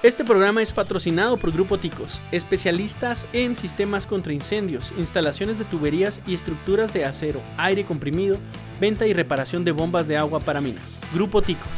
Este programa es patrocinado por Grupo Ticos, especialistas en sistemas contra incendios, instalaciones de tuberías y estructuras de acero, aire comprimido, venta y reparación de bombas de agua para minas. Grupo Ticos.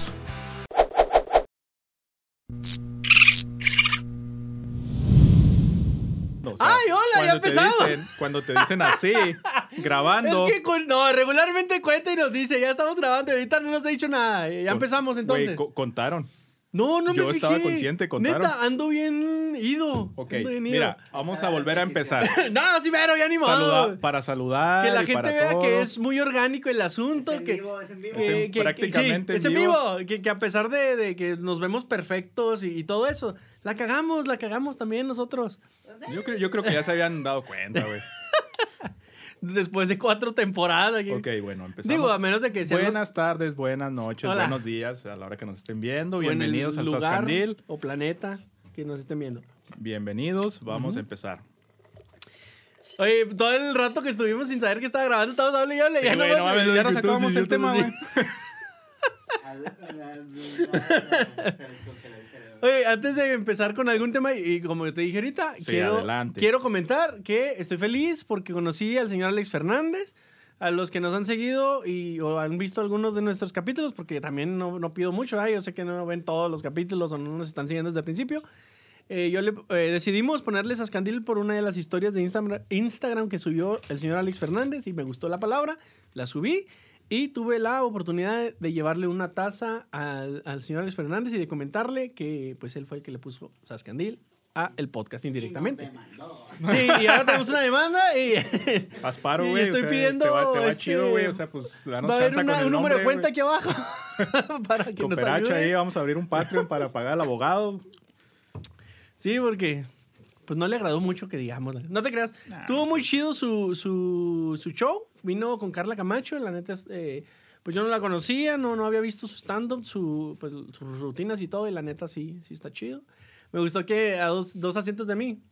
O sea, ¡Ay, hola! ¡Ya cuando te empezamos! dicen- cuando te dicen así, grabando. Es que con- no, regularmente cuenta y nos dice, ya estamos grabando y ahorita no nos ha dicho nada. Ya con- empezamos entonces. co- contaron. No, no me yo estaba fijé. consciente, contaron. Neta, ando bien ido. Ok, ando bien ido. mira, vamos a volver a empezar. no, sí, pero ya ni modo. Saluda- para saludar. que la y gente para vea todo. que es muy orgánico el asunto. Es en que, vivo, es en vivo. que- Es en- que- prácticamente sí, en es en vivo. vivo. Que, que a pesar de, de que nos vemos perfectos y, y todo eso, la cagamos, la cagamos también nosotros. Yo creo, yo creo que ya se habían dado cuenta, güey. Después de cuatro temporadas. aquí. Ok, bueno, empezamos. Digo, a menos de que los- Buenas tardes, buenas noches, Hola. buenos días a la hora que nos estén viendo. Bienvenidos al Sascandil. o planeta que nos estén viendo. Bienvenidos, vamos a empezar. Oye, todo el rato que estuvimos sin saber que estaba grabando, estábamos hablando y hable. Sí, ya no, no mames, ya nos acabamos el tema, güey. Oye, antes de empezar con algún tema, y como te dije ahorita, Sí, quiero, adelante. quiero comentar que estoy feliz porque conocí al señor Alex Fernández. A los que nos han seguido y o han visto algunos de nuestros capítulos, porque también no, no pido mucho, ¿verdad? yo sé que no ven todos los capítulos o no nos están siguiendo desde el principio. Eh, yo le, eh, decidimos ponerle Sascandil por una de las historias de Instagram, Instagram que subió el señor Alex Fernández y me gustó la palabra, la subí y tuve la oportunidad de llevarle una taza al, al señor Alex Fernández y de comentarle que pues él fue el que le puso Sascandil a el podcast indirectamente. Sí, y ahora tenemos una demanda y Asparo, Y güey. estoy o sea, pidiendo, Te va, te va este, chido, güey. O sea, pues danos va a haber chance una- con el un número de cuenta aquí abajo para que nos Cooperacho ayude. ahí, vamos a abrir un Patreon para pagar al abogado. Sí, porque pues no le agradó mucho que digamos. No te creas. Tuvo muy chido su, su, su show. Vino con Carla Camacho. La neta, es, eh, pues yo no la conocía, no, no había visto su stand-up, su, pues, sus rutinas y todo. Y la neta sí, sí está chido. Me gustó que a dos, dos asientos de mí.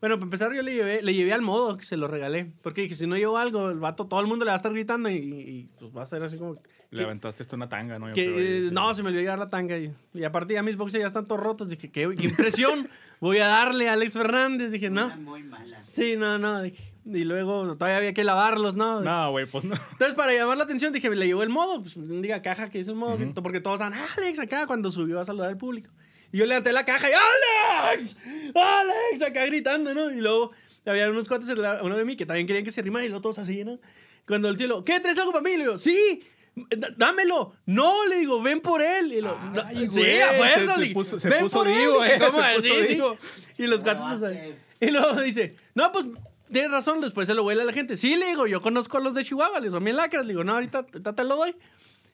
Bueno, para empezar yo le llevé, le llevé al modo, que se lo regalé. Porque dije, si no llevo algo, el vato, todo el mundo le va a estar gritando y, y, pues va a ser así como... Le aventaste esto una tanga, ¿no? Yo Que, creo, ahí, eh, sí. no, se me olvidó llevar la tanga. Y, y aparte ya mis boxes ya están todos rotos. Dije, qué, qué impresión voy a darle a Alex Fernández. Dije, no. Muy mala. Sí, no, no. dije, y luego todavía había que lavarlos, ¿no? No, güey, pues no. Entonces, para llamar la atención, dije, le llevó el modo. Pues diga caja que es el modo. Porque todos estaban, Alex, acá, cuando subió a saludar al público. Y yo levanté la caja y, ¡Alex! ¡Alex! Acá gritando, ¿no? Y luego había unos cuates, uno de mí, que también querían que se rimara y luego todos así, ¿no? Cuando el tío lo, ¿qué? ¿Traes algo para mí? Le digo, ¡sí! Dámelo. No, le digo, ven por él. Y lo, "No, Ay, sí, güey, a fuerza, se- se puso- se ven puso por él". eh, ¿cómo? se Sí, puso sí. vivo. Y los cuates, pues, y luego dice, no, pues tienes razón, después se lo vuela a la gente. Sí, le digo, yo conozco a los de Chihuahua, les son bien lacras. Le digo, no, ahorita, ahorita te lo doy.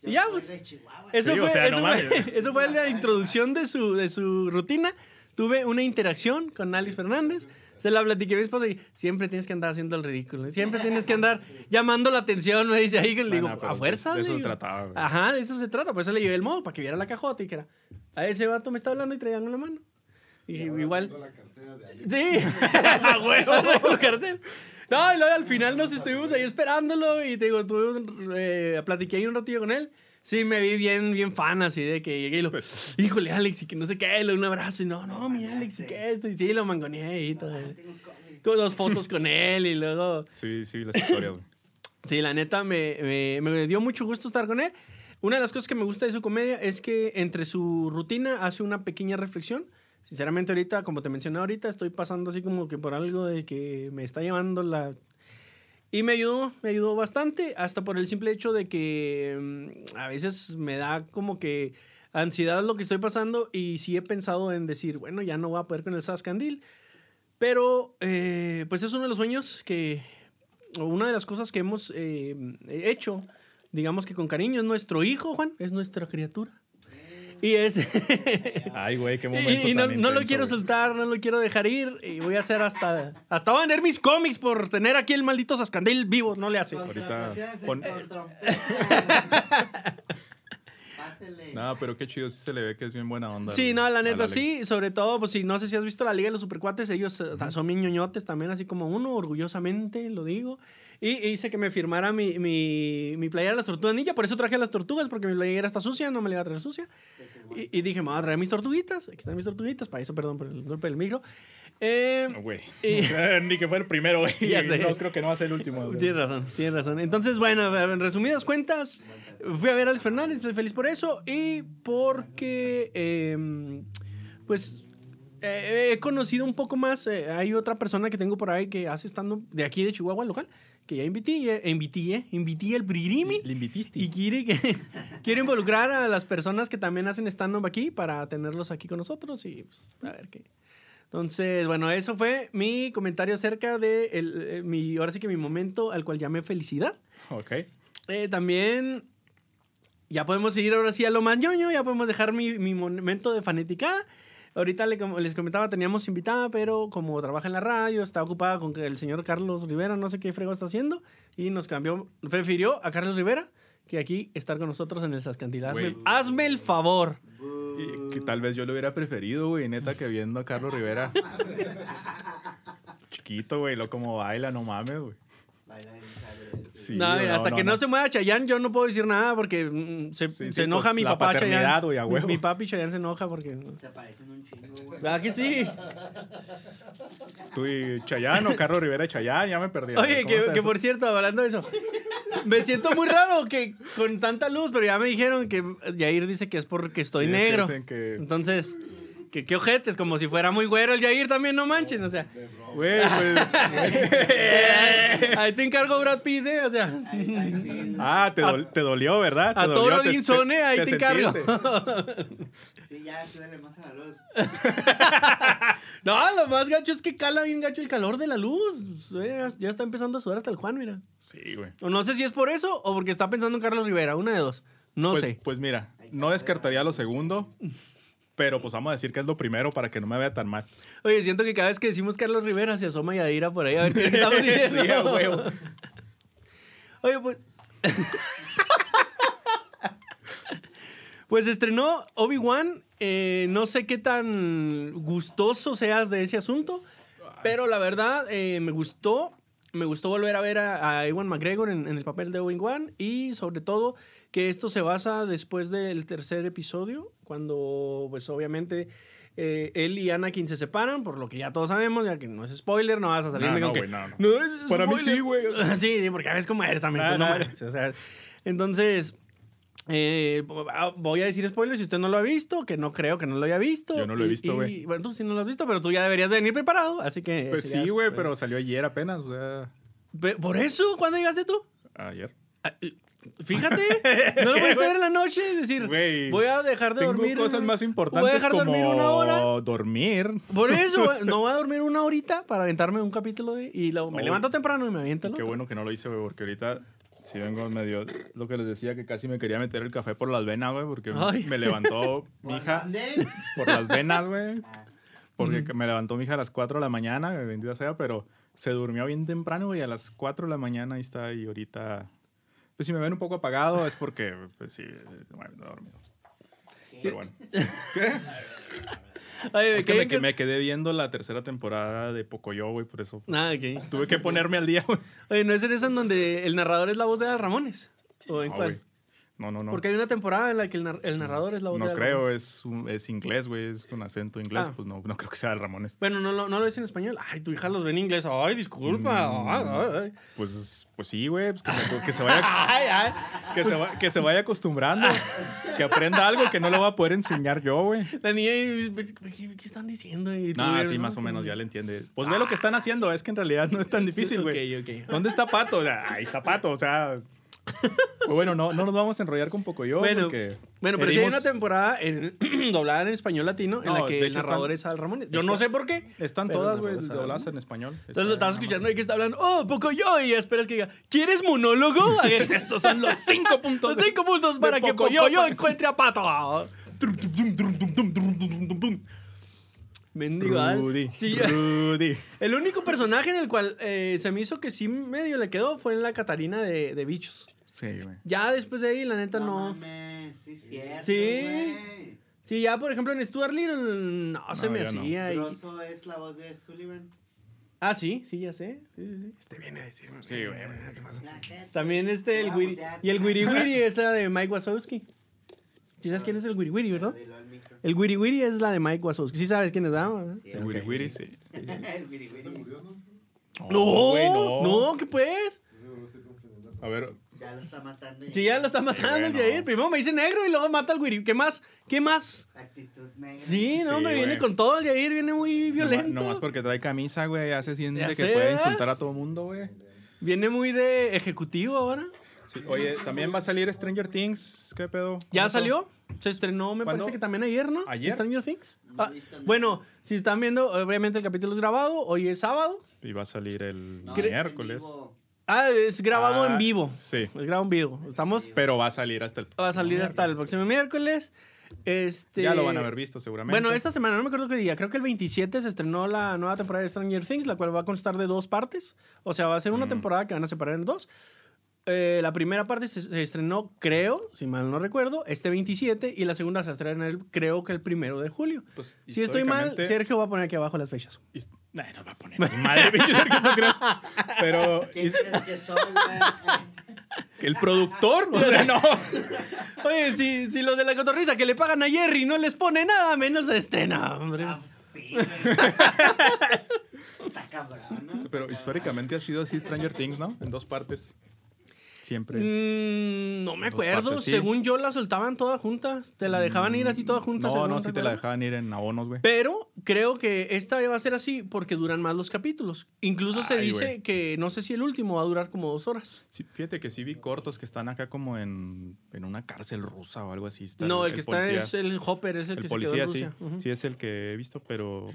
Y ya, pues. de Chihuahua. Eso, Sí, o fue, sea, eso, no fue, eso fue la introducción de su, de su rutina. Tuve una interacción con Alex Fernández. Se la platiqué a mi esposa y siempre tienes que andar haciendo el ridículo. Siempre tienes que andar llamando la atención, me dice ahí. que Le digo, Bueno, a fuerza. de eso se trataba, güey. Ajá, de eso se trata. Por eso le llevé el modo, para que viera la cajota y que era. A ese vato me está hablando y traía en la mano. Y dije, igual. Sí, a huevo. Cartel. No, y luego al final nos estuvimos ahí esperándolo y te digo, tuve eh, platiqué ahí un ratillo con él. Sí, me vi bien, bien fan así de que llegué y lo, híjole, Alex, y que no sé qué, le un abrazo y no, no, mi Alex, y qué esto, y sí, lo mangoneé y todo. Tengo un cómic. Con dos fotos con él y luego, Sí, sí, las historias, güey. sí, la neta, me, me, me dio mucho gusto estar con él. Una de las cosas que me gusta de su comedia es que entre su rutina hace una pequeña reflexión. Sinceramente ahorita, como te mencioné ahorita, estoy pasando así como que por algo de que me está llevando la... Y me ayudó, me ayudó bastante, hasta por el simple hecho de que mm, a veces me da como que ansiedad lo que estoy pasando y sí he pensado en decir, bueno, ya no voy a poder con el Sascandil, pero eh, pues es uno de los sueños que, o una de las cosas que hemos eh, hecho, digamos que con cariño, es nuestro hijo, Juan, es nuestra criatura. Y es... Ay, güey, qué momento. Y, y no, tan no lo quiero soltar, no lo quiero dejar ir. Y voy a hacer hasta. Hasta voy a vender mis cómics por tener aquí el maldito Sascandil vivo. No le hace. Ahorita pon-. No, pero qué chido, sí se le ve que es bien buena onda. Sí, no, la neta, sí. Sobre todo, pues si no sé si has visto la Liga de los Supercuates, ellos eh, son bien ñoñotes también, así como uno, orgullosamente, lo digo. Y hice que me firmara mi, mi, mi playera de las tortugas ninja, por eso traje las tortugas, porque mi playera está sucia, no me la iba a traer sucia. Y, y dije, me voy a traer mis tortuguitas, aquí están mis tortuguitas, para eso, perdón por el golpe del micro. Eh, No, Güey. Y- Ni que fuera el primero, güey. No creo que no va a ser el último. güey. Tienes razón, tienes razón. Entonces, bueno, en resumidas cuentas, fui a ver a Alex Fernández, estoy feliz por eso y porque, eh, pues, eh, he conocido un poco más. eh, hay otra persona que tengo por ahí que hace estando de aquí de Chihuahua, local, que ya invité, invité, invité al Brigirimi. Le invitiste. Y quiere, que, quiere involucrar a las personas que también hacen stand-up aquí para tenerlos aquí con nosotros y pues, a ver qué. Entonces, bueno, eso fue mi comentario acerca de el, eh, mi, ahora sí que mi momento al cual llamé felicidad. Ok. Eh, también ya podemos seguir ahora sí a lo más ñoño, ya podemos dejar mi, mi momento de fanaticada. Ahorita les comentaba, teníamos invitada, pero como trabaja en la radio, está ocupada con que el señor Carlos Rivera, no sé qué frego está haciendo, y nos cambió, prefirió a Carlos Rivera que aquí estar con nosotros en el Sascantil. Hazme, Güey. hazme el favor. Y que tal vez yo lo hubiera preferido, güey, neta, que viendo a Carlos Rivera. Chiquito, güey, lo como baila, no mames, güey. Sí, no, mira, hasta que no. se mueva Chayanne, yo no puedo decir nada porque mm, se, Sí, se sí, enoja pues, mi papá Chayanne. a huevo. Mi papi Chayanne se enoja porque... Se parecen un chingo, güey. ¿Verdad que sí? Tú y Chayanne o Carlos Rivera y Chayanne, ya me perdí. Oye, ¿Cómo que, por cierto, hablando de eso, me siento muy raro que con tanta luz, pero ya me dijeron que Yair dice que es porque estoy Sí, es que negro. dicen que- Entonces, que qué ojetes, como si fuera muy güero el Yair también, no manchen, o sea. Güey, pues. Ahí te encargo Brad Pitt, ¿eh? o sea. Ah, te, dol- te dolió, ¿verdad? Te A dolió, Toro Dinson, ¿eh? Ahí te encargo. Sí, ya suele más a la luz. No, lo más gacho es que cala bien gacho el calor de la luz. Eh, Ya está empezando a sudar hasta el Juan, mira. Sí, güey. O no sé si es por eso o porque está pensando en Carlos Rivera, una de dos. No Pues, sé. pues mira, no descartaría lo segundo, pero pues vamos a decir que es lo primero para que no me vea tan mal. Oye, siento que cada vez que decimos Carlos Rivera se asoma Yadira por ahí a ver qué estamos diciendo. Sí, a huevo. Oye, pues. pues estrenó Obi-Wan. eh, no sé qué tan gustoso seas de ese asunto, pero la verdad eh, me gustó. Me gustó volver a ver a, a Ewan McGregor en, en el papel de Obi-Wan y sobre todo que esto se basa después del tercer episodio, cuando pues obviamente eh, él y Anakin se separan, por lo que ya todos sabemos, ya que no es spoiler, no vas a salirme No, no, que... no, no. es Para mí spoiler". sí, güey. sí, porque a veces como eres también, Nah, tú no nah. o sea, entonces... eh, voy a decir spoiler si usted no lo ha visto, que no creo que no lo haya visto. Yo no lo he Y- visto, y- güey. Bueno, tú sí no lo has visto, pero tú ya deberías de venir preparado, así que... Pues serías- sí, güey, pero salió ayer apenas, o sea, Pe- ¿Por eso? ¿Cuándo llegaste tú? ayer. Ah, eh, Fíjate, no lo pudiste ver en la noche, es decir, voy a dejar de Tengo dormir. cosas más importantes Voy a dejar de como dormir una hora. dormir. Por eso, no voy a dormir una horita para aventarme un capítulo de. Y luego me No. levanto temprano y me aviento el Qué otro. bueno que no lo hice, güey, porque ahorita sí vengo medio... Lo que les decía, que casi me quería meter el café por las venas, güey, porque Ay. me levantó mi hija ¿Dónde? por las venas, güey. Ah, Porque me levantó mi hija a las 4 de la mañana, bendita sea, pero se durmió bien temprano, güey, a las 4 de la mañana ahí está y ahorita... Pues si me ven un poco apagado es porque, pues sí, bueno, no he dormido. Pero bueno. Ay, Es que ¿qué- me, quedé viendo la tercera temporada de Pocoyo, güey, por eso Ah, ok. tuve que ponerme al día, güey. Oye, ¿no es en esa en donde el narrador es la voz de Ramones? ¿O en No, cuál? No, no, no. Porque hay una temporada en la que el, nar- el narrador es la voz de No creo, es, un- es inglés, güey, es con acento inglés, Ah. pues no, no creo que sea el Ramones. Bueno, no, lo- no lo ves en español. Ay, tu hija los ve en inglés. Ay, disculpa. Mm. Ay, ay, ay. Pues, pues sí, güey, pues que, se, que se vaya, Ay, ay. que, se va- que se vaya acostumbrando, que aprenda algo que no lo voy a poder enseñar yo, güey. La niña, ¿qué, qué están diciendo? No, sí, ¿no? más o menos, ya le entiende. Pues ve lo que están haciendo, es que en realidad no es tan difícil, güey. Ok, ok. ¿Dónde está Pato? O sea, ahí está Pato, o sea... Pues bueno, no, no nos vamos a enrollar con Pocoyo Bueno, porque... bueno, pero sí hay una temporada en, doblada en español latino en No, la que el narrador están- es Al Ramones. Yo no sé por qué. Están todas, güey, dobladas en español. Entonces lo estabas escuchando y que está hablando, oh, poco yo, y esperas que diga, ¿quieres monólogo? Estos son los cinco puntos. Los cinco puntos para que Pocoyo. Pocoyo encuentre a Pato. Mendigo. Rudy, Sí, Rudy. el único personaje en el cual eh, se me hizo que sí medio le quedó fue en la Catarina de, de Bichos. Sí, güey. Ya después de ahí, la neta, No, no. mames, sí, cierto. Sí. güey. Sí, ya por ejemplo en Stuart Little no, se No, me no. hacía. y- Grosso es la voz de Sullivan. Ah, sí, sí, ya sé. Sí, sí, sí. Este viene a decirme. Sí, güey. También este, el Wiri. Y el Wiri Wiri es la de Mike Wazowski. ¿Sí sabes quién es el Wiri Wiri, verdad? El Wiri Wiri es la de Mike Wazowski. ¿Sí sabes quién es, verdad? Sí, El Wiri. Wiri, sí. El Wiri Wiri. No, güey, no, ¿qué pues? A ver, Ya lo está matando. Sí, ya lo está matando el bueno. Jair. Primero me dice negro y luego mata al Wiri. ¿Qué más? ¿Qué más? Actitud negra. Sí, no, Sí, hombre, viene con todo el Jair, viene muy violento. No más porque trae camisa, güey, ya se siente Ya que sé, puede insultar a todo mundo, güey. Viene muy de ejecutivo ahora. Sí, Oye, también va a salir Stranger Things, ¿qué pedo? ¿Ya ¿Cómo salió? Se estrenó, me ¿Cuándo? parece que también ayer, ¿no? ¿Ayer? Stranger Things. Ah, bueno, si están viendo, obviamente el capítulo es grabado. Hoy es sábado. Y va a salir el No, miércoles. vivo. Ah, es grabado Ah, en vivo. sí. Es grabado en vivo. Estamos. Pero va a salir hasta el Va a salir hasta el próximo miércoles. Este, Ya lo van a haber visto seguramente. Bueno, esta semana, no me acuerdo qué día, creo que el 27 se estrenó la nueva temporada de Stranger Things, la cual va a constar de dos partes. O sea, va a ser una temporada que van a separar en dos. Eh, la primera parte se, se estrenó, creo, si mal no recuerdo, este 27 y la segunda se estrena, el, creo que el primero de julio. Pues, si estoy mal, Sergio va a poner aquí abajo las fechas. Nah, no va a poner madre, pinche Sergio, ¿tú crees? Pero ¿Quién his- crees que soy, el productor, o sea, no. Oye, si, si los de la cotorriza que le pagan a Jerry no les pone nada, menos a este, no, hombre. Ah, pues sí. Está cabrón, ¿no? Pero históricamente ha sido así Stranger Things, ¿no? En dos partes. Siempre. Mm, no me acuerdo. partes, sí. Según yo, la soltaban todas juntas. Te la dejaban ir así todas juntas. No, no, sí te la dejaban ir en abonos, güey. Pero creo que esta va a ser así porque duran más los capítulos. Incluso se dice que no sé si el último va a durar como dos horas. Sí, fíjate que sí vi cortos que están acá como en, en una cárcel rusa o algo así. Está no, el, que está es el Hopper, es el, el que policía, se sí. quedó en Rusia. Ujú. Sí, es el que he visto, pero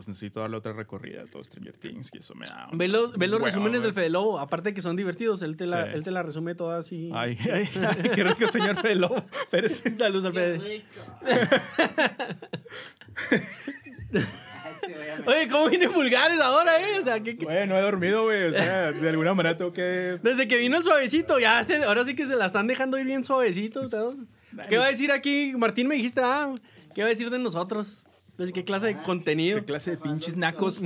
pues necesito darle otra recorrida a todo Stranger Things y eso me da. Ve los, ve los resúmenes del Fede Lobo, aparte que son divertidos, él te la, Sí. él te la resume toda así. Ay, ay, ay, qué rico, señor Fede Lobo. Pérez. Saludos al Qué Fede. Oye, ¿cómo vienen vulgares ahora, eh? O sea, que, que- Güey, no he dormido, güey. O sea, de alguna manera tengo que. desde que vino el suavecito, ya se- ahora sí que se la están dejando ir bien suavecitos. todos. ¿Qué va a decir aquí? Martín, me dijiste, ah, ¿qué va a decir de nosotros? Entonces, ¿Qué clase de contenido? ¿Qué clase de pinches nacos?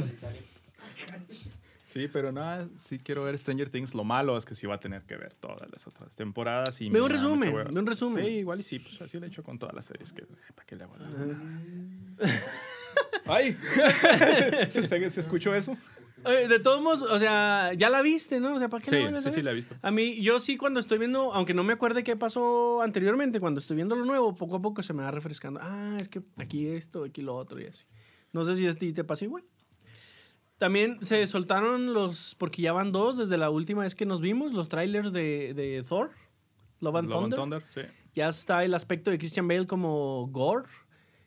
Sí, pero nada, sí quiero ver Stranger Things. Lo malo es que sí va a tener que ver todas las otras temporadas. Y Ve un resumen, ve un resumen. Sí, igual y sí, pues así lo he hecho con todas las series. Que, ¿Para qué le hago? ¡Ay! ¿Se, se- se escuchó eso? Oye, de todos modos, o sea, ya la viste, ¿no? O sea, ¿para qué Sí, la a sí, sí la he visto. A mí, yo sí cuando estoy viendo, aunque no me acuerde qué pasó anteriormente, cuando estoy viendo lo nuevo, poco a poco se me va refrescando. Ah, es que aquí esto, aquí lo otro y así. No sé si a ti te pasa igual. También se soltaron los, porque ya van dos desde la última vez que nos vimos, los trailers de, de Thor, Love and Love and Thunder. Thunder, sí. Ya está el aspecto de Christian Bale como Gore,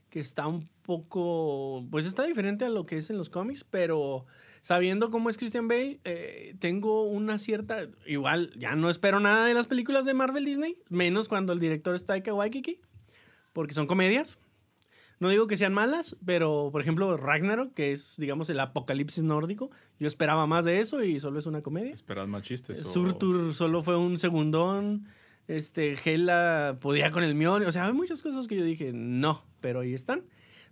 que está un poco, pues está diferente a lo que es en los cómics, pero sabiendo cómo es Christian Bale, eh, tengo una cierta, igual ya no espero nada de las películas de Marvel Disney, menos cuando el director es Taika Waititi, porque son comedias. No digo que sean malas, pero por ejemplo Ragnarok, que es digamos el apocalipsis nórdico, yo esperaba más de eso y solo es una comedia. ¿Esperas más chistes? o- Surtur solo fue un segundón. Este, Hela podía con el Mjolnir. O sea, hay muchas cosas que yo dije, no, pero ahí están.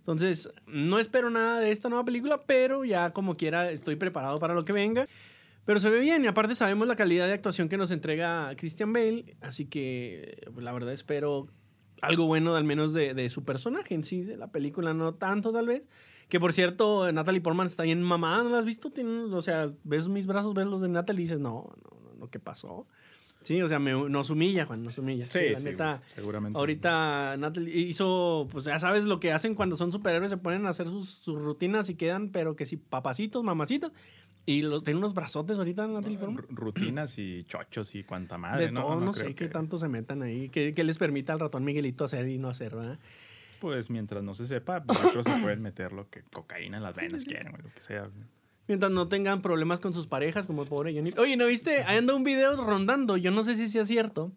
Entonces, no espero nada de esta nueva película, pero ya como quiera estoy preparado para lo que venga. Pero se ve bien y aparte sabemos la calidad de actuación que nos entrega Christian Bale, así que pues, la verdad espero algo bueno al menos de, su personaje en sí, de la película no tanto tal vez. Que por cierto, Natalie Portman está bien mamada, ¿no la has visto? Tiene- o sea, ves mis brazos, ves los de Natalie y dices, no, no, no, ¿qué pasó? Sí, o sea, me- nos humilla, Juan, nos humilla. Sí, la sí, neta. seguramente. Ahorita Natalie hizo, pues ya sabes lo que hacen cuando son superhéroes, se ponen a hacer sus, sus rutinas y quedan, pero que sí, papacitos, mamacitos. Y lo, tiene unos brazotes ahorita Natalie Rutinas y chochos y cuanta madre, De ¿no? no, sé qué que- tanto se metan ahí. ¿Qué, qué les permita al ratón Miguelito hacer y no hacer, ¿verdad? Pues mientras no se sepa, creo que se pueden meter lo que cocaína en las venas quieren, güey, lo que sea. Mientras no tengan problemas con sus parejas, como el pobre Johnny. Oye, ¿no viste? Ahí anda un video rondando. Yo no sé si sea cierto,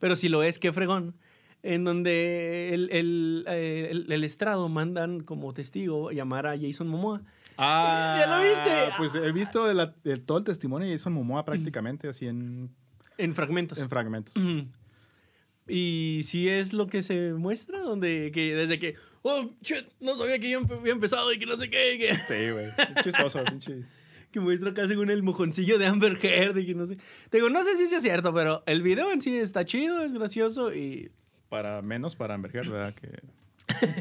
pero si lo es, qué fregón. En donde el, el, eh, el- el estrado mandan como testigo llamar a Jason Momoa. Ah, ¿Ya lo viste? Pues he visto de la- de todo el testimonio de Jason Momoa prácticamente así en... En fragmentos. En fragmentos. Y sí es lo que se muestra, donde que desde que, oh, shit, no sabía que yo había empezado y que no sé qué, que, Sí, güey. Chistoso, pinche. que muestra casi con el mojoncillo de Amber Heard y que no sé. Te digo, no sé si es cierto, pero el video en sí está chido, es gracioso y, Para menos para Amberger, ¿verdad? Que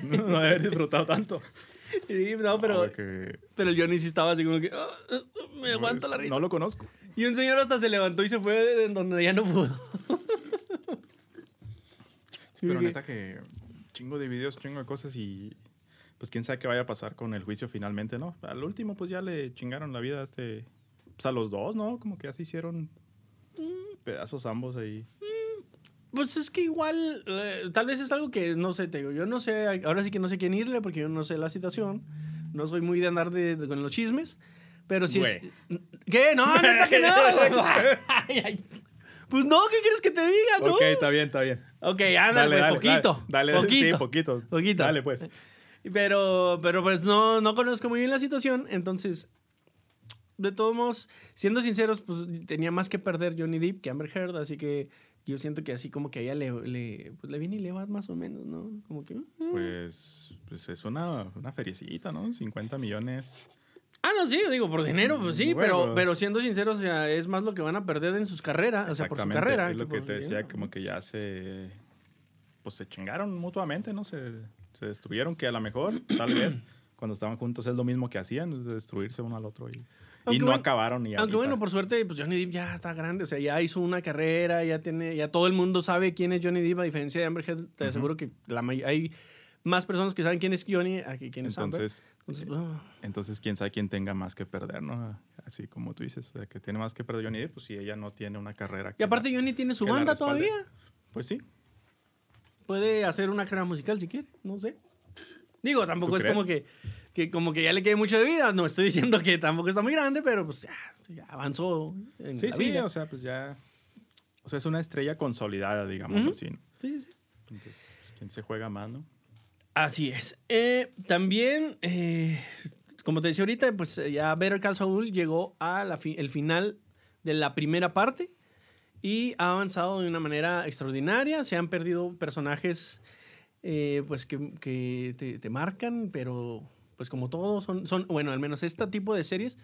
no, no haber disfrutado tanto. y no, pero, que- pero el Johnny sí estaba así como que, "Ah, me aguanta la pues, risa. No lo conozco. Y un señor hasta se levantó y se fue en donde ya no pudo. Pero neta que chingo de videos, chingo de cosas y pues quién sabe qué vaya a pasar con el juicio finalmente, ¿no? Al último pues ya le chingaron la vida a este, pues a los dos, ¿no? Como que ya se hicieron pedazos ambos ahí. Pues es que igual, eh, tal vez es algo que no sé, te digo, yo no sé, ahora sí que no sé quién irle porque yo no sé la situación, no soy muy de andar de, de- con los chismes, pero si es... ¿Qué? No, neta que no. Ay, ay. Pues no, ¿qué quieres que te diga, no? Ok, está bien, está bien. Ok, ándale, pues, poquito. Dale, dale, poquito. sí, poquito. Poquito. Dale, pues. Pero, pero pues no, no conozco muy bien la situación, entonces, de todos modos, siendo sinceros, pues tenía más que perder Johnny Depp que Amber Heard, así que yo siento que así como que a ella le, le, pues, le viene y le va más o menos, ¿no? Como que... eh. Pues, pues es una, una feriecita, ¿no? 50 millones. Ah, no, sí, digo, por dinero, pues sí, Bueno, pero, pero siendo sinceros, o sea, es más lo que van a perder en sus carreras, o sea, por su carrera. Es lo que por te decía, dinero. como que ya se. Pues se chingaron mutuamente, ¿no? Se, se destruyeron, que a lo mejor, tal vez, cuando estaban juntos es lo mismo que hacían, de destruirse uno al otro. Y, y Aunque no bueno- acabaron ni Aunque bueno, por suerte, pues Johnny Depp ya está grande, o sea, ya hizo una carrera, ya tiene, ya todo el mundo sabe quién es Johnny Depp, a diferencia de Amber Heard, te aseguro que la hay más personas que saben quién es Johnny a que quién es Amber. Entonces, Entonces, ah, entonces, quién sabe quién tenga más que perder, ¿no? Así como tú dices, o sea, que tiene más que perder Johnny pues si ella no tiene una carrera. y aparte la- Johnny tiene su banda todavía. Pues sí. Puede hacer una carrera musical si quiere, no sé. Digo, tampoco ¿Tú es crees? como que, que como que ya le quede mucho de vida. No estoy diciendo que tampoco está muy grande, pero pues ya, ya avanzó en Sí, la sí, vida. o sea, pues ya. O sea, es una estrella consolidada, digamos Ujú. así. ¿no? Sí, sí, sí. Entonces, pues, ¿quién se juega más, no? Así es. Eh, también, eh, como te decía ahorita, pues eh, ya Better Call Saul llegó a la fi- final de la primera parte y ha avanzado de una manera extraordinaria. Se han perdido personajes eh, pues que, que te, te marcan, pero pues como todos son, son, bueno, al menos este tipo de series,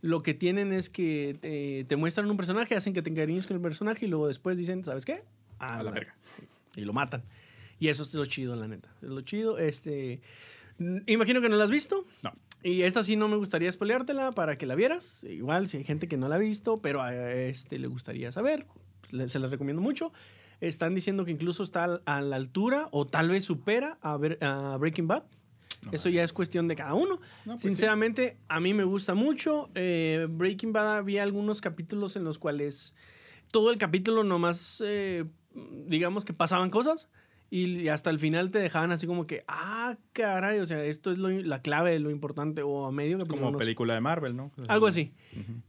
lo que tienen es que te, te muestran un personaje, hacen que te encariñes con el personaje y luego después dicen, ¿sabes qué? A la verga. Y lo matan. Y eso es lo chido, la neta. Es lo chido. Este, mm, imagino que no la has visto. No. Y esta sí no me gustaría spoileártela para que la vieras. Igual, si hay gente que no la ha visto, pero a este le gustaría saber, se las recomiendo mucho. Están diciendo que incluso está a la altura o tal vez supera a, ver- a Breaking Bad. No Eso ya es cuestión de cada uno. No, pues Sinceramente, a mí me gusta mucho. Eh, Breaking Bad había algunos capítulos en los cuales todo el capítulo nomás, eh, digamos que pasaban cosas y hasta el final te dejaban así como que, ah, caray, o sea, esto es lo- la clave lo importante o a medio capítulo. Como no sé. película de Marvel, ¿no? Algo así.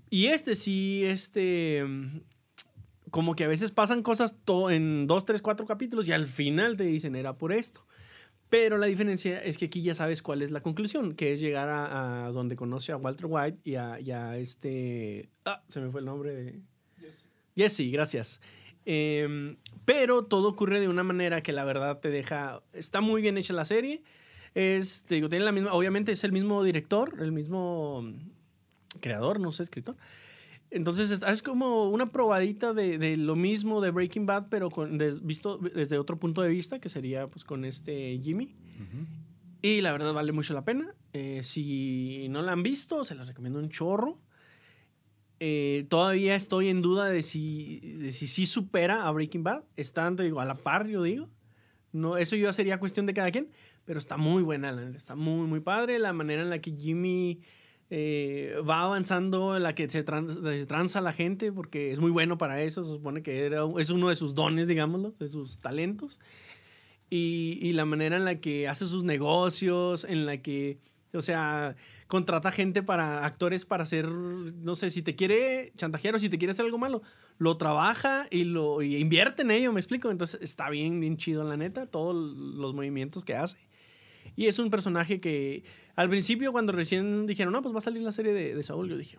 Y este sí, este. Como que a veces pasan cosas to- en dos, tres, cuatro capítulos y al final te dicen era por esto. Pero la diferencia es que aquí ya sabes cuál es la conclusión, que es llegar a, a donde conoce a Walter White y a, y a este. Ah, se me fue el nombre de. Jesse, gracias. Em, pero todo ocurre de una manera que la verdad te deja. Está muy bien hecha la serie. Es, te digo, tiene la misma. Obviamente es el mismo director, el mismo mm, creador, no sé, escritor. Entonces es, es como una probadita de, de lo mismo de Breaking Bad, pero con, des- visto desde otro punto de vista, que sería pues con este Jimmy. Y la verdad vale mucho la pena. Eh, si no la han visto, se las recomiendo un chorro. Eh, todavía estoy en duda de si, de si sí supera a Breaking Bad. Estando digo, a la par, yo digo. No, eso ya sería cuestión de cada quien. Pero está muy buena, está muy, muy padre. La manera en la que Jimmy eh, va avanzando, en la que se, trans- se tranza la gente, porque es muy bueno para eso. Se supone que era, es uno de sus dones, digámoslo, de sus talentos. Y, y la manera en la que hace sus negocios, en la que, o sea, contrata gente para actores para hacer, no sé, si te quiere chantajear o si te quiere hacer algo malo, lo trabaja y lo invierte en ello, me explico. Entonces está bien, bien chido, la neta, todos los movimientos que hace. Y es un personaje que al principio, cuando recién dijeron, no, pues va a salir la serie de, Saúl, yo dije,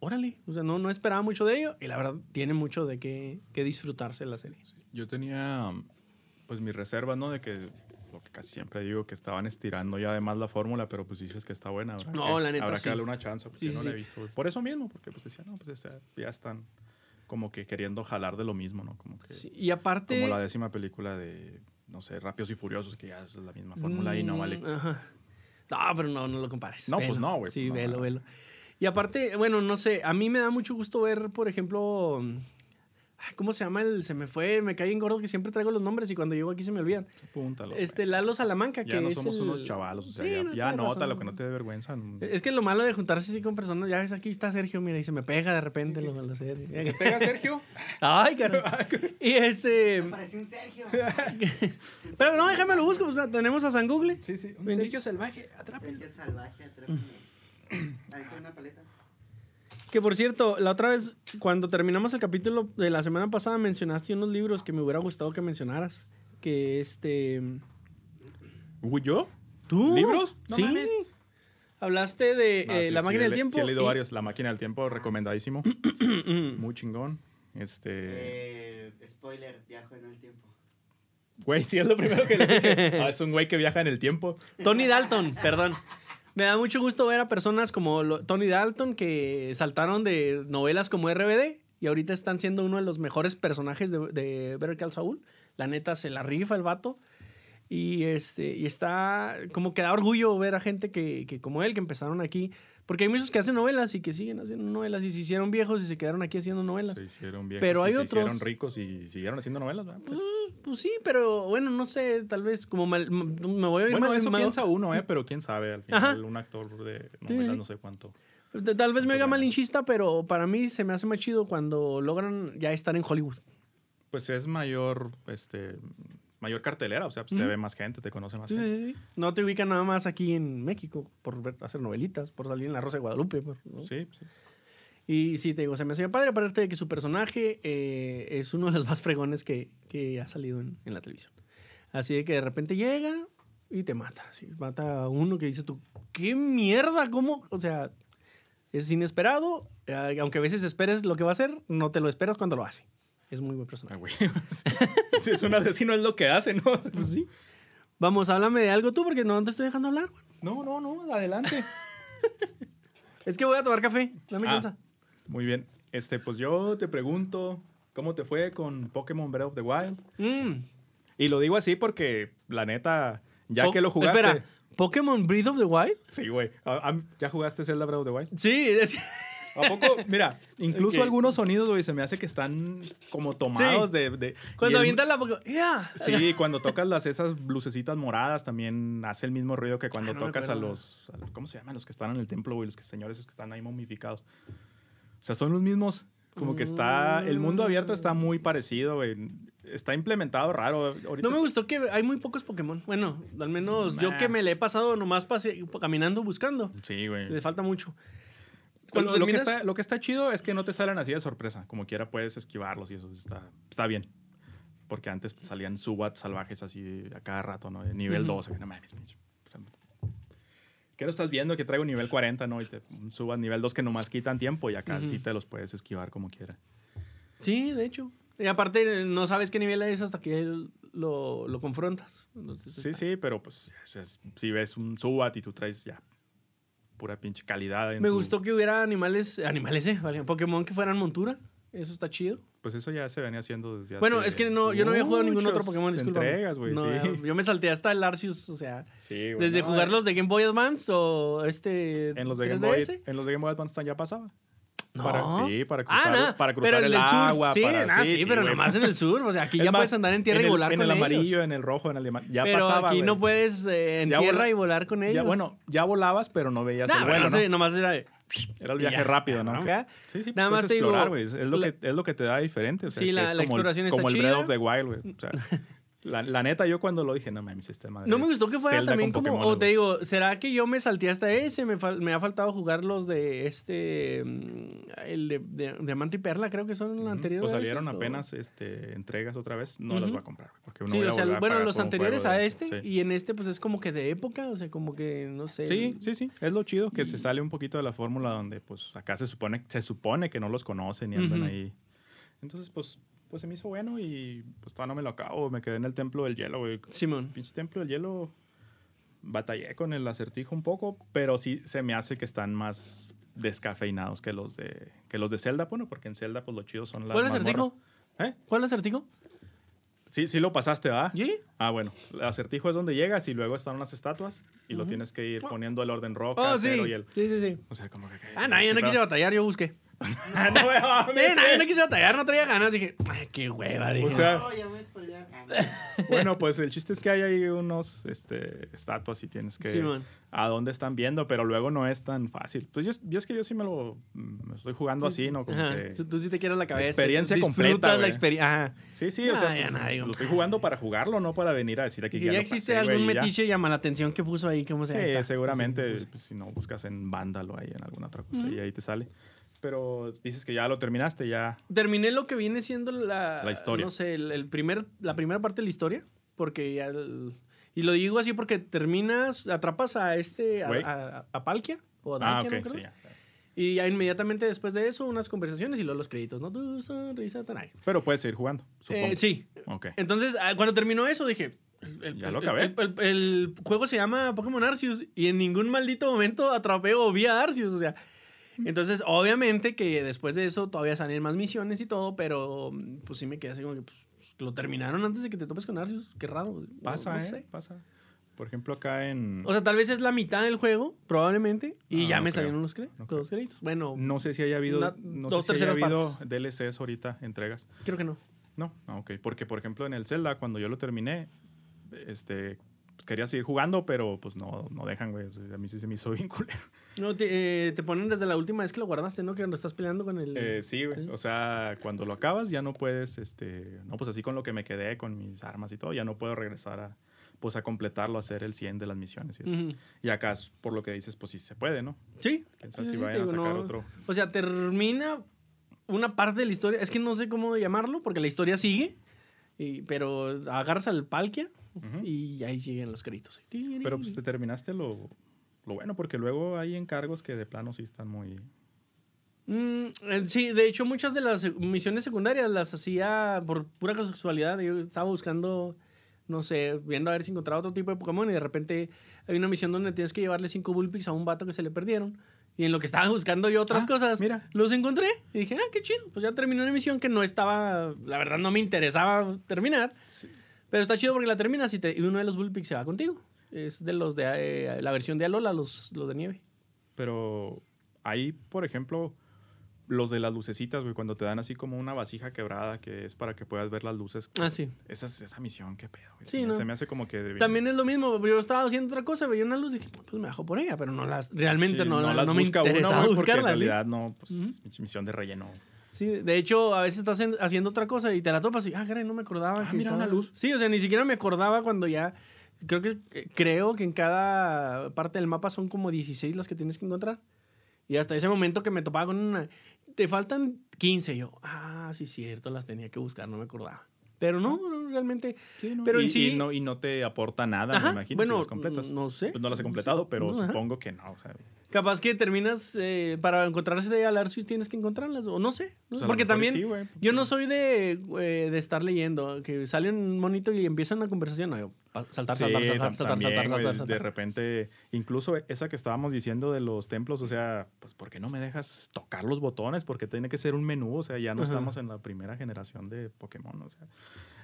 órale. O sea, no, no esperaba mucho de ello y la verdad tiene mucho de qué, disfrutarse la serie. Yo tenía, pues, mis reservas, ¿no? De que, que casi siempre digo, que estaban estirando ya además la fórmula, pero pues dices que está buena. Habrá No, que- la neta, Habrá sí. que darle una chance, porque Sí, yo no sí, la he visto. Por eso mismo, porque pues decía, no, pues ya están como que queriendo jalar de lo mismo, ¿no? Como que, Sí, y aparte... como la décima película de, no sé, Rápidos y Furiosos, que ya es la misma fórmula y no vale. Mm, Ajá. No, pero no, no lo compares. No, pues no, güey, Sí, pues no, velo, velo. Y aparte, bueno, no sé, a mí me da mucho gusto ver, por ejemplo, ¿cómo se llama el? Se me fue, me cae en gordo que siempre traigo los nombres y cuando llego aquí se me olvidan. Apúntalo, Este. Lalo Salamanca, ya que no es somos el- unos chavalos, o sea, Sí, ya, no, ya nota razón. lo que no te dé vergüenza. Es que lo malo de juntarse así con personas, ya ves, aquí está Sergio, mira, y se me pega de repente lo de la serie. ¿Pega Sergio? Ay, caro. Y este. Parece un Sergio. Pero no, déjame lo busco, pues tenemos a San Google. Sí, sí. Un. Sergio salvaje, atrápalo. Sergio salvaje, atrápame. Ahí con una paleta. Que por cierto, la otra vez, cuando terminamos el capítulo de la semana pasada, mencionaste unos libros que me hubiera gustado que mencionaras. Que este. Uy, ¿Yo? ¿Tú? ¿Libros? No sí. mames. Hablaste de Ah, eh, sí, La sí, máquina del le- tiempo. Sí, he leído y- varios. La máquina del tiempo, recomendadísimo. Muy chingón. Este. Eh, spoiler, viajo en el tiempo. Güey, sí, es lo primero que le dije. Ah, es un güey que viaja en el tiempo. Tony Dalton, perdón. Me da mucho gusto ver a personas como Tony Dalton que saltaron de novelas como RBD y ahorita están siendo uno de los mejores personajes de, de Better Saul. La neta se la rifa el vato. Y, este, y está como que da orgullo ver a gente que, que como él, que empezaron aquí. Porque hay muchos que hacen novelas y que siguen haciendo novelas y se hicieron viejos y se quedaron aquí haciendo novelas. Se hicieron viejos. Pero y hay se otros- hicieron ricos y siguieron haciendo novelas. Pues, pues sí, pero bueno, no sé, tal vez como mal- me voy a ir Bueno, mal- eso mal- piensa uno, ¿eh? Pero quién sabe. Al final, Ajá. un actor de novelas, Sí. no sé cuánto. Tal vez me oiga Programa. malinchista, pero para mí se me hace más chido cuando logran ya estar en Hollywood. Pues es mayor, este, mayor cartelera. O sea, pues te ve más gente, te conoce más Sí, gente. sí, sí. No te ubican nada más aquí en México por ver- hacer novelitas, por salir en La Rosa de Guadalupe. por- ¿no? Sí, sí. Y sí, te digo, se me hace bien padre, aparte de que su personaje eh, es uno de los más fregones que, que ha salido en, en la televisión. Así de que de repente llega y te mata. mata a uno que dices tú, ¿qué mierda? ¿Cómo? O sea, es inesperado. eh, aunque a veces esperes lo que va a hacer, no te lo esperas cuando lo hace. Es muy buen personaje. Ah, güey. si es un asesino, es lo que hace, ¿no? Pues sí. Vamos, háblame de algo tú porque no te estoy dejando hablar. güey. No, no, no, adelante. Es que voy a tomar café. Dame Ah. chance. Muy bien. Este, pues yo te pregunto, ¿cómo te fue con Pokémon Breath of the Wild? Mm. Y lo digo así porque, la neta, ya Po- que lo jugaste. Espera, ¿Pokémon Breath of the Wild? Sí, güey. Ah, ah, ¿Ya jugaste Zelda Breath of the Wild? Sí, es- ¿A poco? Mira, incluso algunos sonidos, güey, se me hace que están como tomados Sí. de, de- cuando avientas la. ¡Ya! Sí, cuando tocas las esas lucecitas moradas también hace el mismo ruido que cuando Ah, no tocas a los, a los- ¿Cómo se llaman? Los que están en el templo, güey. Los que, señores esos que están ahí momificados. O sea, son los mismos. Como que está. El mundo abierto está muy parecido, güey. Está implementado raro. Ahorita No me gustó que hay muy pocos Pokémon. Bueno, al menos yo que me le he pasado nomás pase- caminando buscando. Sí, güey. Le falta mucho. Lo, Cuando lo que terminas- está, lo que está chido es que no te salen así de sorpresa. Como quiera puedes esquivarlos y eso está, está bien. Porque antes salían Subat salvajes así a cada rato, ¿no? De nivel Ujú. 12. No mames, ¿Qué no estás viendo? Que traigo nivel 40, ¿no? Y te subas nivel 2 que nomás quitan tiempo y acá Ujú. sí te los puedes esquivar como quiera. Sí, de hecho. Y aparte, no sabes qué nivel es hasta que lo, lo confrontas. Entonces, Sí, está- sí, pero pues es- si ves un Subat y tú traes ya pura pinche calidad. en Me tu- gustó que hubiera animales, animales, ¿eh? Pokémon que fueran montura. Eso está chido. Pues eso ya se venía haciendo desde hace... Bueno, es que no, yo no había jugado ningún otro Pokémon, disculpa. entregas, güey, No, sí. Yo me salté hasta el Arceus, o sea, Sí, güey, desde no, jugarlos de Game Boy Advance o este En los de Game Boy, 3DS. en los de Game Boy Advance ya pasaba. No. Para- sí, para Ah, cruzar- no, para pero cruzar el agua, Sí, para- no, sí, pero güey. nomás en el sur. O sea, aquí Es ya más, puedes andar en tierra en y volar en con el amarillo, ellos. en el rojo, en el de- ya pero pasaba, aquí güey. no puedes eh, en Ya tierra y volar con ellos. Ya, bueno, ya volabas, pero no veías Nah, el vuelo, no nomás era Era el viaje ya, rápido, ¿no? acá. Sí, sí, Nada más te digo, explorar, güey. Es, es lo la- que, es lo que te da diferente. o sea, Sí, la- es la como el- exploración está Como el. Breath of the Wild, güey. O sea, La, la neta, yo cuando lo dije, no mames, madre. No me gustó que fuera Zelda también como. Pokémon, O te digo, ¿será que yo me salté hasta ese? Me, me ha faltado jugar los de este. mm, El de, de- Diamante y Perla, creo que son Ujú, anteriores. Pues salieron o- apenas este, entregas otra vez. No las Ujú. voy a comprar. Porque no Sí, o sea, bueno, los anteriores a este sí. y en este pues es como que de época, o sea, como que no sé. Sí, sí, sí. Es lo chido que se sale un poquito de la fórmula donde, pues, acá se supone, se supone que no los conocen y andan Ujú. ahí. Entonces, pues, pues se me hizo bueno y pues todavía no me lo acabo. Me quedé en el templo del hielo, güey. Simón. Pinche templo del hielo. Batallé con el acertijo un poco, pero sí se me hace que están más descafeinados que los de que los de Zelda, bueno, porque en Zelda pues lo chido son las ¿Cuál acertijo? ¿Eh? ¿Cuál acertijo? Sí, sí lo pasaste, ¿verdad? ¿Sí? Ah, bueno. El acertijo es donde llegas y luego están unas estatuas y lo tienes que ir poniendo el orden roca, Oh, sí. cero y el... Sí, sí, sí. O sea, como que... Ah, no, yo no quise batallar, yo busqué. Ah, no, mames. Yo no quise batallar, no traía ganas. Dije, ay, qué hueva. Dije, O sea, No, ya voy a spoilear. bueno, pues el chiste es que hay ahí unos este, estatuas y tienes que... Simón. a dónde están viendo, pero luego no es tan fácil. Pues yo, yo es que yo sí me lo me estoy jugando así, ¿no? Como Ajá, que- Tú sí te quieres la cabeza. experiencia completa, la experiencia. Ajá. Sí, sí, No, o sea, ya pues, nada, lo estoy jugando para jugarlo, no para venir a decir aquí que ya, ya lo existe pasé, algún güey, y ya. metiche llama la atención que puso ahí, ¿cómo se? Sí, está. seguramente, Sí, pues, si no buscas en Vándalo ahí en alguna otra cosa y ahí te sale. Pero dices que ya lo terminaste, ya. Terminé lo que viene siendo la, La historia. No sé, el, el primer, la primera parte de la historia. Porque ya. el- y lo digo así porque terminas, atrapas a este. A, a- a Palkia. O a Ah, Dalkia, ok, no creo. sí, ya. Y ya inmediatamente después de eso, unas conversaciones y luego los créditos, ¿no? Tu sonrisa tan ahí. Pero puedes seguir jugando, supongo. Eh, sí. Ok. Entonces, ah, cuando terminó eso, dije. el- el- Ya lo acabé. El juego se llama Pokémon Arceus y en ningún maldito momento atrapé o vi a Arceus. O sea, entonces, obviamente que después de eso todavía salen más misiones y todo, pero mm, pues sí me quedé así como que pues, lo terminaron antes de que te topes con Arceus. Qué raro. no- Pasa, no ¿eh? sé. Pasa. Por ejemplo, acá en... O sea, tal vez es la mitad del juego, probablemente, y Ah, ya no me creo. salieron los, cre- No los créditos. Bueno, No sé si haya habido, Una- no dos sé si haya habido partes. DLCs ahorita, entregas. creo que no. No, ah, ok. Porque, por ejemplo, en el Zelda, cuando yo lo terminé, este, quería seguir jugando, pero pues no, no dejan, güey. O sea, a mí sí se me hizo bien culero. No, te, eh, te ponen desde la última vez que lo guardaste, ¿no? Que cuando estás peleando con el... Eh, sí, güey. O sea, cuando lo acabas ya no puedes, este, no, pues así con lo que me quedé, con mis armas y todo, ya no puedo regresar a, pues a completarlo, a hacer el 100 de las misiones y eso. Ujú. Y acá, por lo que dices, pues sí se puede, ¿no? Sí. Quién sabe Sí, si sí, vayan a sacar no- otro. O sea, termina una parte de la historia. Es que no sé cómo llamarlo, porque la historia sigue. y- pero agarras al Palkia Y ahí llegan los créditos. Pero pues te terminaste lo, lo bueno, porque luego hay encargos que de plano sí están muy... Mm, eh, sí, de hecho, muchas de las misiones secundarias las hacía por pura casualidad. Yo estaba buscando, no sé, viendo a ver si encontraba otro tipo de Pokémon y de repente hay una misión donde tienes que llevarle cinco Bullpix a un vato que se le perdieron. Y en lo que estaba buscando yo otras Ah, cosas, mira. los encontré. Y dije, ah, qué chido. Pues ya terminé una misión que no estaba, la verdad no me interesaba terminar. Pero está chido porque la terminas y, te- y uno de los Bullpix se va contigo. Es de los de eh, la versión de Alola, los, los de nieve. Pero ahí, por ejemplo, los de las lucecitas, güey, cuando te dan así como una vasija quebrada que es para que puedas ver las luces. Ah, sí. Esa, es- esa misión, qué pedo, güey. Sí, se, ¿no? se me hace como que... También es lo mismo, yo estaba haciendo otra cosa, veía una luz y dije, pues me bajo por ella, pero no las, realmente Sí, no, la- las no me interesaba buscarlas. En ¿sí? realidad no, pues misión de relleno. Sí, de hecho, a veces estás en- haciendo otra cosa y te la topas y, ah, caray, no me acordaba. Ah, que mira, estaba- una luz. Sí, o sea, ni siquiera me acordaba cuando ya, creo que, creo que en cada parte del mapa son como 16 las que tienes que encontrar. Y hasta ese momento que me topaba con una, te faltan 15, y yo, ah, sí, cierto, las tenía que buscar, no me acordaba. Pero no, no, realmente. Pero y, en sí. y no, y no te aporta nada, Ajá, me imagino, bueno, si las completas. no sé. Pues no las he completado, pero No, supongo que no. O sea, Capaz que terminas eh, para encontrarse de al Arceus tienes que encontrarlas, o no sé. ¿no? A Porque también sí, yo no soy de, eh, de estar leyendo, que sale un monito y empieza una conversación. No, yo, saltar, Sí, saltar, saltar, saltar, saltar, también, saltar, güey, saltar, saltar. De repente, incluso esa que estábamos diciendo de los templos, o sea, pues ¿por qué no me dejas tocar los botones? Porque tiene que ser un menú, o sea, ya no Ajá. estamos en la primera generación de Pokémon, o sea.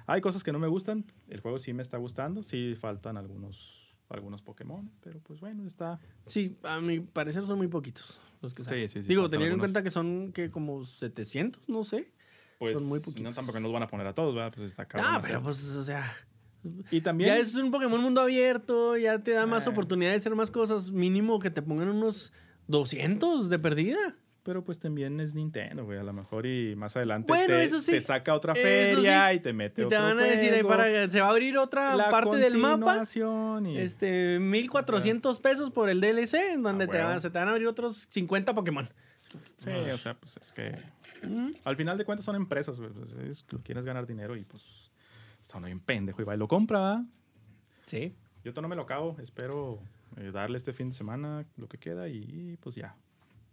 Hay cosas que no me gustan, el juego sí me está gustando, sí faltan algunos algunos Pokémon, pero pues bueno, está Sí, a mi parecer son muy poquitos los que Sí, salen. sí, sí, Digo, faltan teniendo en cuenta que son que como 700, no sé. pues Son muy no poquitos. tampoco nos van a poner a todos, ¿verdad? Pues está cabrón Ah, pero pues, o sea, y también ya es un Pokémon mundo abierto, ya te da más Eh. oportunidad de hacer más cosas. Mínimo que te pongan unos 200 de perdida. Pero pues también es Nintendo, güey. A lo mejor y más adelante Bueno, te, eso sí. te saca otra feria sí. y te mete Y te otro van a decir ahí juego, para se va a abrir otra la parte del mapa. y- Este, 1400 pesos por el DLC, en donde Ah, te van- se te van a abrir otros 50 Pokémon. Sí, o sea, pues es que al final de cuentas son empresas, güey. Pues, quieres ganar dinero y pues está uno bien pendejo y va y lo compra. Sí. Yo no me lo acabo, espero eh, darle este fin de semana lo que queda y pues ya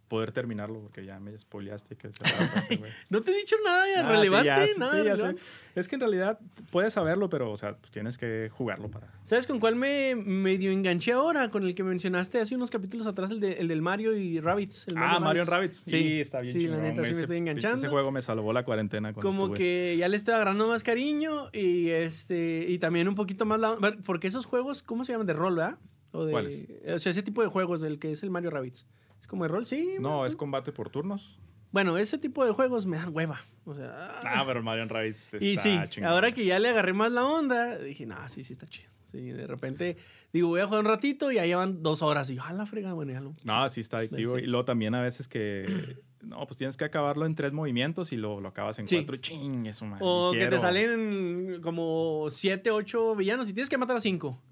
poder terminarlo porque ya me spoileaste que se. No te he dicho nada Ah, relevante, sí, ya, sí, nada sí, relevante. Es que en realidad puedes saberlo, pero o sea, pues tienes que jugarlo para. ¿Sabes con cuál me medio enganché ahora? Con el que mencionaste hace unos capítulos atrás, el, de- el del Mario y Rabbids. el Ah, Mario Rabbids. Sí, Sí, está bien Sí, chingón. la neta, sí me estoy enganchando. Ese juego me salvó la cuarentena como estuve. que ya le estoy agarrando más cariño y este y también un poquito más la porque esos juegos cómo se llaman de rol verdad o de ¿Cuáles? o sea ese tipo de juegos del que es el Mario Rabbids es como de rol sí No, bueno. es combate por turnos. bueno ese tipo de juegos me dan hueva o sea Ah, pero Mario Rabbids está y sí ahora que ya le agarré más la onda dije no sí sí está chido sí de repente digo voy a jugar un ratito y ahí van dos horas y yo a la frega bueno ya lo No, sí está adictivo. Sí. Y luego también a veces que. No, pues tienes que acabarlo en tres movimientos y lo, lo acabas en Sí. cuatro. Ching, eso, man. O que te quiero. salen como 7, 8 villanos y tienes que matar a 5.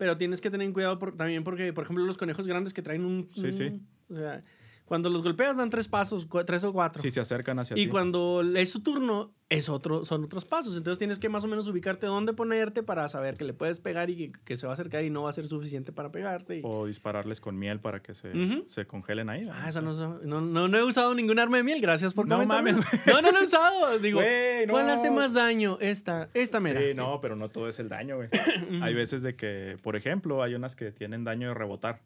Pero tienes que tener cuidado por- también porque, por ejemplo, los conejos grandes que traen un... Sí, sí. O sea, cuando los golpeas dan tres pasos, tres o cuatro. Sí, se acercan hacia y ti. cuando es su turno, es otro, son otros pasos. Entonces tienes que más o menos ubicarte dónde ponerte para saber que le puedes pegar y que, que se va a acercar y no va a ser suficiente para pegarte. y- O dispararles con miel para que se, se congelen ahí. Ah, esa no, no, no, no he usado ningún arma de miel, gracias por No mames, No, no lo he usado. Digo. ¿cuál hace más daño? Esta, esta mera. Sí, no, pero no todo es el daño, güey. hay veces de que, por ejemplo, hay unas que tienen daño de rebotar.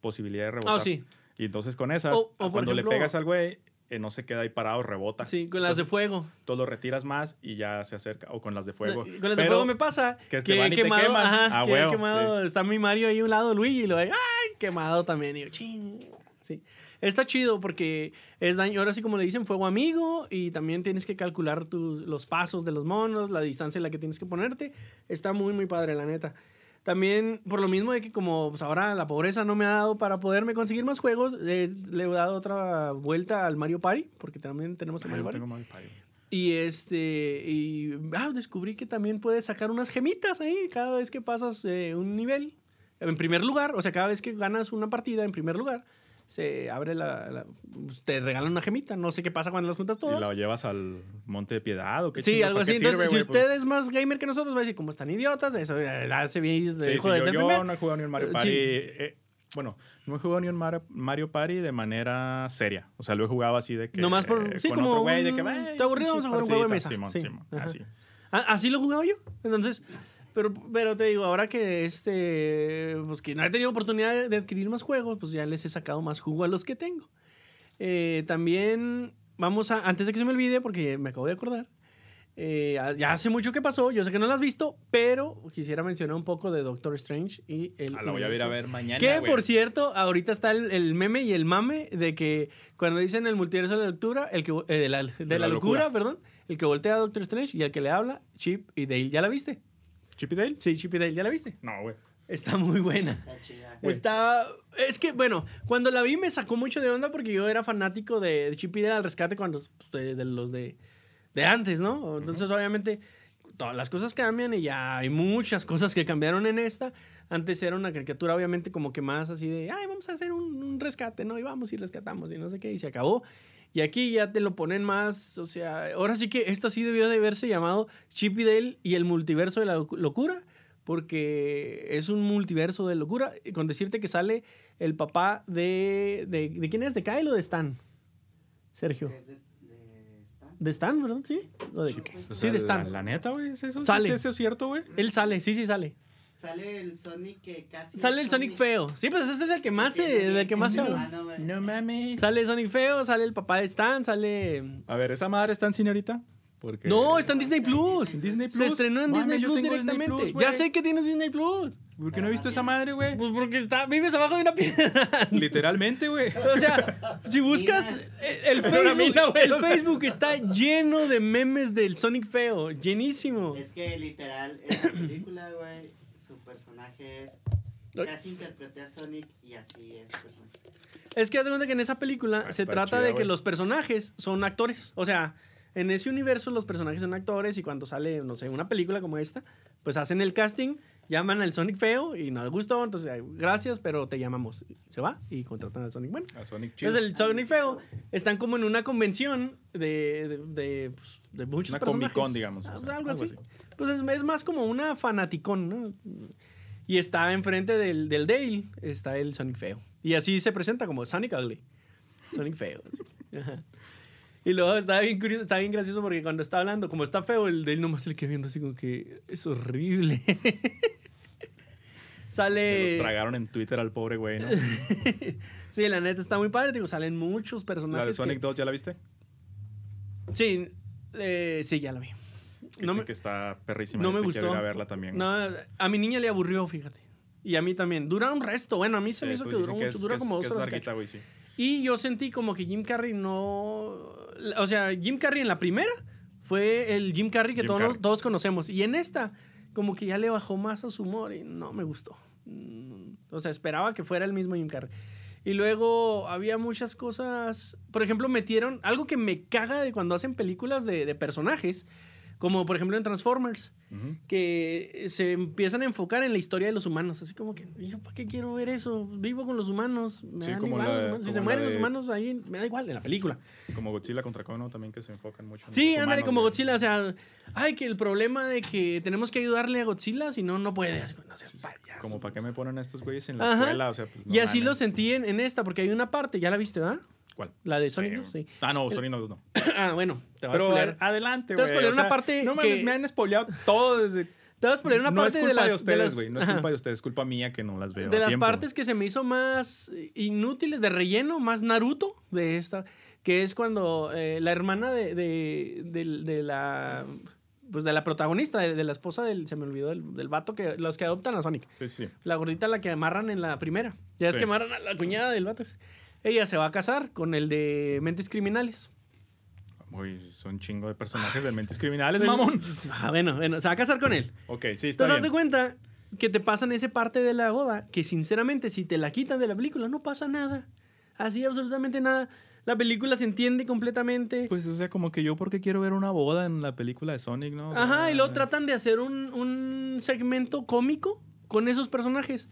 Posibilidad de rebotar. Ah, sí. Y entonces con esas, O- o cuando ejemplo- le pegas al güey, eh, no se queda ahí parado, rebota. Sí, con las de fuego. Tú lo retiras más y ya se acerca. O con las de fuego. Con las de Pero fuego me pasa que que, te quemado, ajá, Ah, que huevo, quemado, está mi Mario ahí a un lado, Luigi, y lo ve, ay, quemado también. Y yo, ching. Sí. Está chido porque es daño, ahora sí como le dicen, fuego amigo y también tienes que calcular tus, los pasos de los monos, la distancia en la que tienes que ponerte. Está muy, muy padre, la neta. También, por lo mismo de que como pues, ahora la pobreza no me ha dado para poderme conseguir más juegos, eh, le he dado otra vuelta al Mario Party, porque también tenemos el Mario Party. Mario Party. Y este, y ah, descubrí que también puedes sacar unas gemitas ahí cada vez que pasas eh, un nivel. En primer lugar, o sea, cada vez que ganas una partida en primer lugar, se abre la, la- pues, te regalan una gemita. No sé qué pasa cuando las juntas ¿Y todas. la llevas al Monte de Piedad o qué Sí, algo ¿Para así. Entonces, sirve, si? Pues, usted es más gamer que nosotros, va a decir, como están idiotas, eso eh, hace bien Sí, de sí, desde yo, el yo primer. no he jugado ni un Mario Party. sí. eh, bueno, no he jugado ni un Mar- Mario Party de manera seria. O sea, lo he jugado así de que. Nomás por- eh, sí, con como otro güey de que. un- "Ay, ¿te aburrido? Vamos a jugar un juego de partidita". mesa. Simón, Sí, Simón, así. Ah, Así lo jugaba yo. Entonces, pero, pero te digo, ahora que este, pues que no he tenido oportunidad de, de adquirir más juegos, pues ya les he sacado más jugo a los que tengo. Eh, también vamos a, antes de que se me olvide, porque me acabo de acordar, eh, ya hace mucho que pasó, yo sé que no lo has visto, pero quisiera mencionar un poco de Doctor Strange y el... Ah, la voy a ir a ver mañana. Que por cierto, ahorita está el, el meme y el mame de que cuando dicen el multiverso de la lectura, el que eh, de la, de la la locura, locura. perdón, el que voltea a Doctor Strange y el que le habla, Chip y Dale. ¿Ya la viste? ¿Chip y Dale? Sí, Chip y Dale, ¿ya la viste? No, güey. Está muy buena. Está chida. Está. Es que, bueno, cuando la vi me sacó mucho de onda porque yo era fanático de, Chip y Dale al rescate cuando. pues, de, de los de, de antes, ¿no? Entonces, obviamente, todas las cosas cambian y ya hay muchas cosas que cambiaron en esta. Antes era una caricatura, obviamente, como que más así de, ay, vamos a hacer un, un rescate, ¿no? Y vamos y rescatamos y no sé qué, y se acabó. Y aquí ya te lo ponen más, o sea, ahora sí que esta sí debió de haberse llamado Chip y Dale y el multiverso de la locu- locura, porque es un multiverso de locura. Y Con decirte que sale el papá de, de, ¿de quién es? ¿De Kyle o de Stan? Sergio. Es de, de Stan. ¿De Stan, verdad? Sí. O de- O sí, sea, de Stan. La, la neta, güey, ¿es eso? Sale. ¿Es eso cierto, güey? Él sale, sí, sí sale. Sale el Sonic que casi. Sale el Sonic feo. Sí, pues ese es el que más se, el que más se habla. No mames. Sale Sonic feo, sale el papá de Stan, sale... A ver, ¿esa madre está en cine ahorita? Porque... No, está en Disney Plus. ¿En Disney Se Plus? estrenó en Disney Plus Disney directamente. Plus, ya sé que tienes Disney Plus. ¿Por qué no he visto esa madre, güey? Pues porque está, vives abajo de una piedra. Literalmente, güey. O sea, si buscas el Facebook, mina, el Facebook está lleno de memes del Sonic feo, llenísimo. Es que literal, en la película, güey, su personaje es. Casi interpreté a Sonic y así es su personaje. Es que haz de cuenta que en esa película Ah, se trata chida, de que los personajes son actores. O sea, en ese universo los personajes son actores y cuando sale, no sé, una película como esta, pues hacen el casting, llaman al Sonic feo y no le gustó, entonces gracias, pero te llamamos. Se va y contratan al Sonic bueno. A Sonic chido. Entonces el Sonic feo están como en una convención de, de, de, pues, de muchos Una personajes. Comic-Con, digamos, Ah, o sea, algo, algo así. así. Pues es, es más como una fanaticón, ¿no? Y está enfrente del, del Dale, está el Sonic feo. Y así se presenta como Sonic Ugly. Sonic feo. Ajá. Y luego está bien curioso, está bien gracioso porque cuando está hablando, como está feo, el Dale nomás se le queda viendo así como que es horrible. Se Sale. lo tragaron en Twitter al pobre güey, ¿no? Sí, la neta está muy padre. Digo, salen muchos personajes. La de que- Sonic 2, ¿ya la viste? Sí, eh, sí, ya la vi. No me- que está perrísima. no me gustó. Ir a verla también. No, a mi niña le aburrió, fíjate. Y a mí también. Dura un resto. Bueno, a mí se me hizo que duró mucho. es- dura como es, dos horas. larguita, sí. Y yo sentí como que Jim Carrey no. O sea, Jim Carrey en la primera fue el Jim Carrey que Jim todos, Carrey. todos conocemos. Y en esta, como que ya le bajó más a su humor y no me gustó. Mm, O sea, esperaba que fuera el mismo Jim Carrey. Y luego había muchas cosas. Por ejemplo, metieron algo que me caga de cuando hacen películas de, de personajes. Como por ejemplo en Transformers Ujú. que se empiezan a enfocar en la historia de los humanos. Así como que, hijo, ¿para qué quiero ver eso? Vivo con los humanos. Me Sí, dan igual la- los humanos. Si se mueren los de- humanos ahí, me da igual en la película. Como Godzilla contra Kong, ¿no? También que se enfocan mucho en Sí, los ándale, como. Godzilla. O sea, ay, que el problema de que tenemos que ayudarle a Godzilla, si no, no puede. No seas payaso. Como para qué me ponen estos güeyes en la Ajá. escuela, o sea, pues, no y así mames. lo sentí en, en esta, porque hay una parte, ya la viste, ¿verdad? ¿Cuál? La de Sonic Sí, 2, sí. Ah, no, Sonic no, no. ah, bueno, te vas a Pero a- adelante, Te vas a güey. spoilear o una parte No que- me han spoileado todo desde. Te vas a spoilear una no parte es culpa de las... de ustedes, las- güey. No es culpa de ustedes, es culpa mía que no las veo. de a las tiempo. partes que se me hizo más inútiles de relleno, más Naruto de esta, que es cuando eh, la hermana de, de, la pues de la protagonista, de, de la esposa del, se me olvidó, del, del vato que los que adoptan a Sonic. Sí, sí. La gordita la que amarran en la primera. Ya es Sí. que amarran a la cuñada del vato. Ella se va a casar con el de Mentes Criminales. Uy, son chingo de personajes de mentes criminales, mamón. Ah, bueno, bueno, se va a casar con él. Ok, sí, está Entonces, haz de bien. cuenta que te pasan esa parte de la boda que, sinceramente, si te la quitan de la película, no pasa nada. Así, absolutamente nada. La película se entiende completamente. Pues, o sea, como que yo porque quiero ver una boda en la película de Sonic, ¿no? Ajá, y luego Ah, tratan de hacer un, un segmento cómico con esos personajes.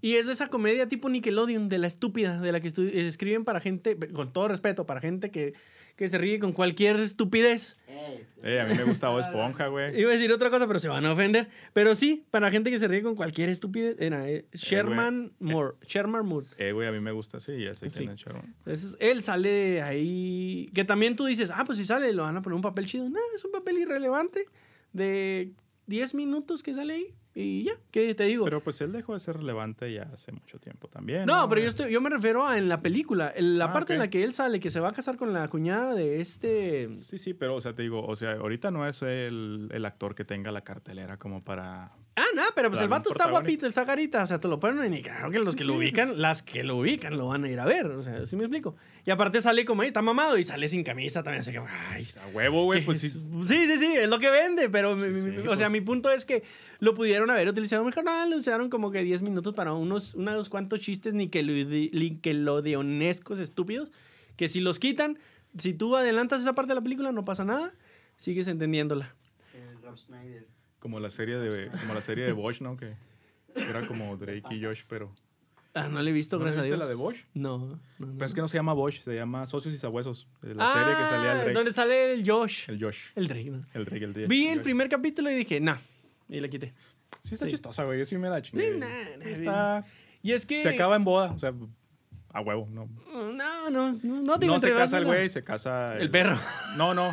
Y es de esa comedia tipo Nickelodeon, de la estúpida, de la que escriben para gente, con todo respeto, para gente que, que se ríe con cualquier estupidez. Ey, Eh, a mí me gusta Bob Esponja, güey. Iba a decir otra cosa, pero se van a ofender. Pero sí, para gente que se ríe con cualquier estupidez. Era eh, Sherman Moore. Sherman Moore. Eh, güey, a mí me gusta, sí, ya sé Sí. quién es Sharon. Ese es- él sale ahí. Que también tú dices, ah, pues si sale, lo van a poner un papel chido. No, es un papel irrelevante de 10 minutos que sale ahí. Y ya, ¿qué te digo? Pero pues él dejó de ser relevante ya hace mucho tiempo también. no, pero yo, estoy, yo me refiero a en la película. En la Ah, parte en la que él sale, que se va a casar con la cuñada de este. Sí, sí, pero, o sea, te digo, o sea, ahorita no es el, el actor que tenga la cartelera como para... Ah, no, pero pues el vato está guapito, el sacarita. O sea, te lo ponen y claro que los Sí, que sí, lo pues. ubican, las que lo ubican lo van a ir a ver. O sea, ¿sí me explico? Y aparte sale como ahí, está mamado y sale sin camisa también. Así que, ay, A huevo, güey, ¿Qué pues es? sí. Sí, sí, sí, es lo que vende, pero mi- Sí, mi- sí, o sea, pues. mi punto es que lo pudieron haber utilizado mejor. No, lo usaron como que 10 minutos para unos, unos cuantos chistes nickelodeonescos estúpidos, que si los quitan, si tú adelantas esa parte de la película, no pasa nada, sigues entendiéndola. el Rob Snyder. Como la serie de, como la serie de Bosch, ¿no? Que era como Drake y Josh, pero... Ah, no le he visto, ¿No le gracias a Dios. la de Bosch? No, no, no. Pero es que no se llama Bosch, se llama Socios y Sabuesos. de La ah, serie que salía el Drake. donde sale el Josh. El, El Josh. Drake, ¿no? El Drake, el Drake. Vi el Josh. primer capítulo y dije, nah, y la quité. Sí está sí. chistosa, güey. Yo sí me la chingué. Sí, nah, nah, está... Y es que... Se acaba en boda, o sea, a huevo, ¿no? No, no, no, no, digo, No se casa el güey, se casa... El perro. No, no.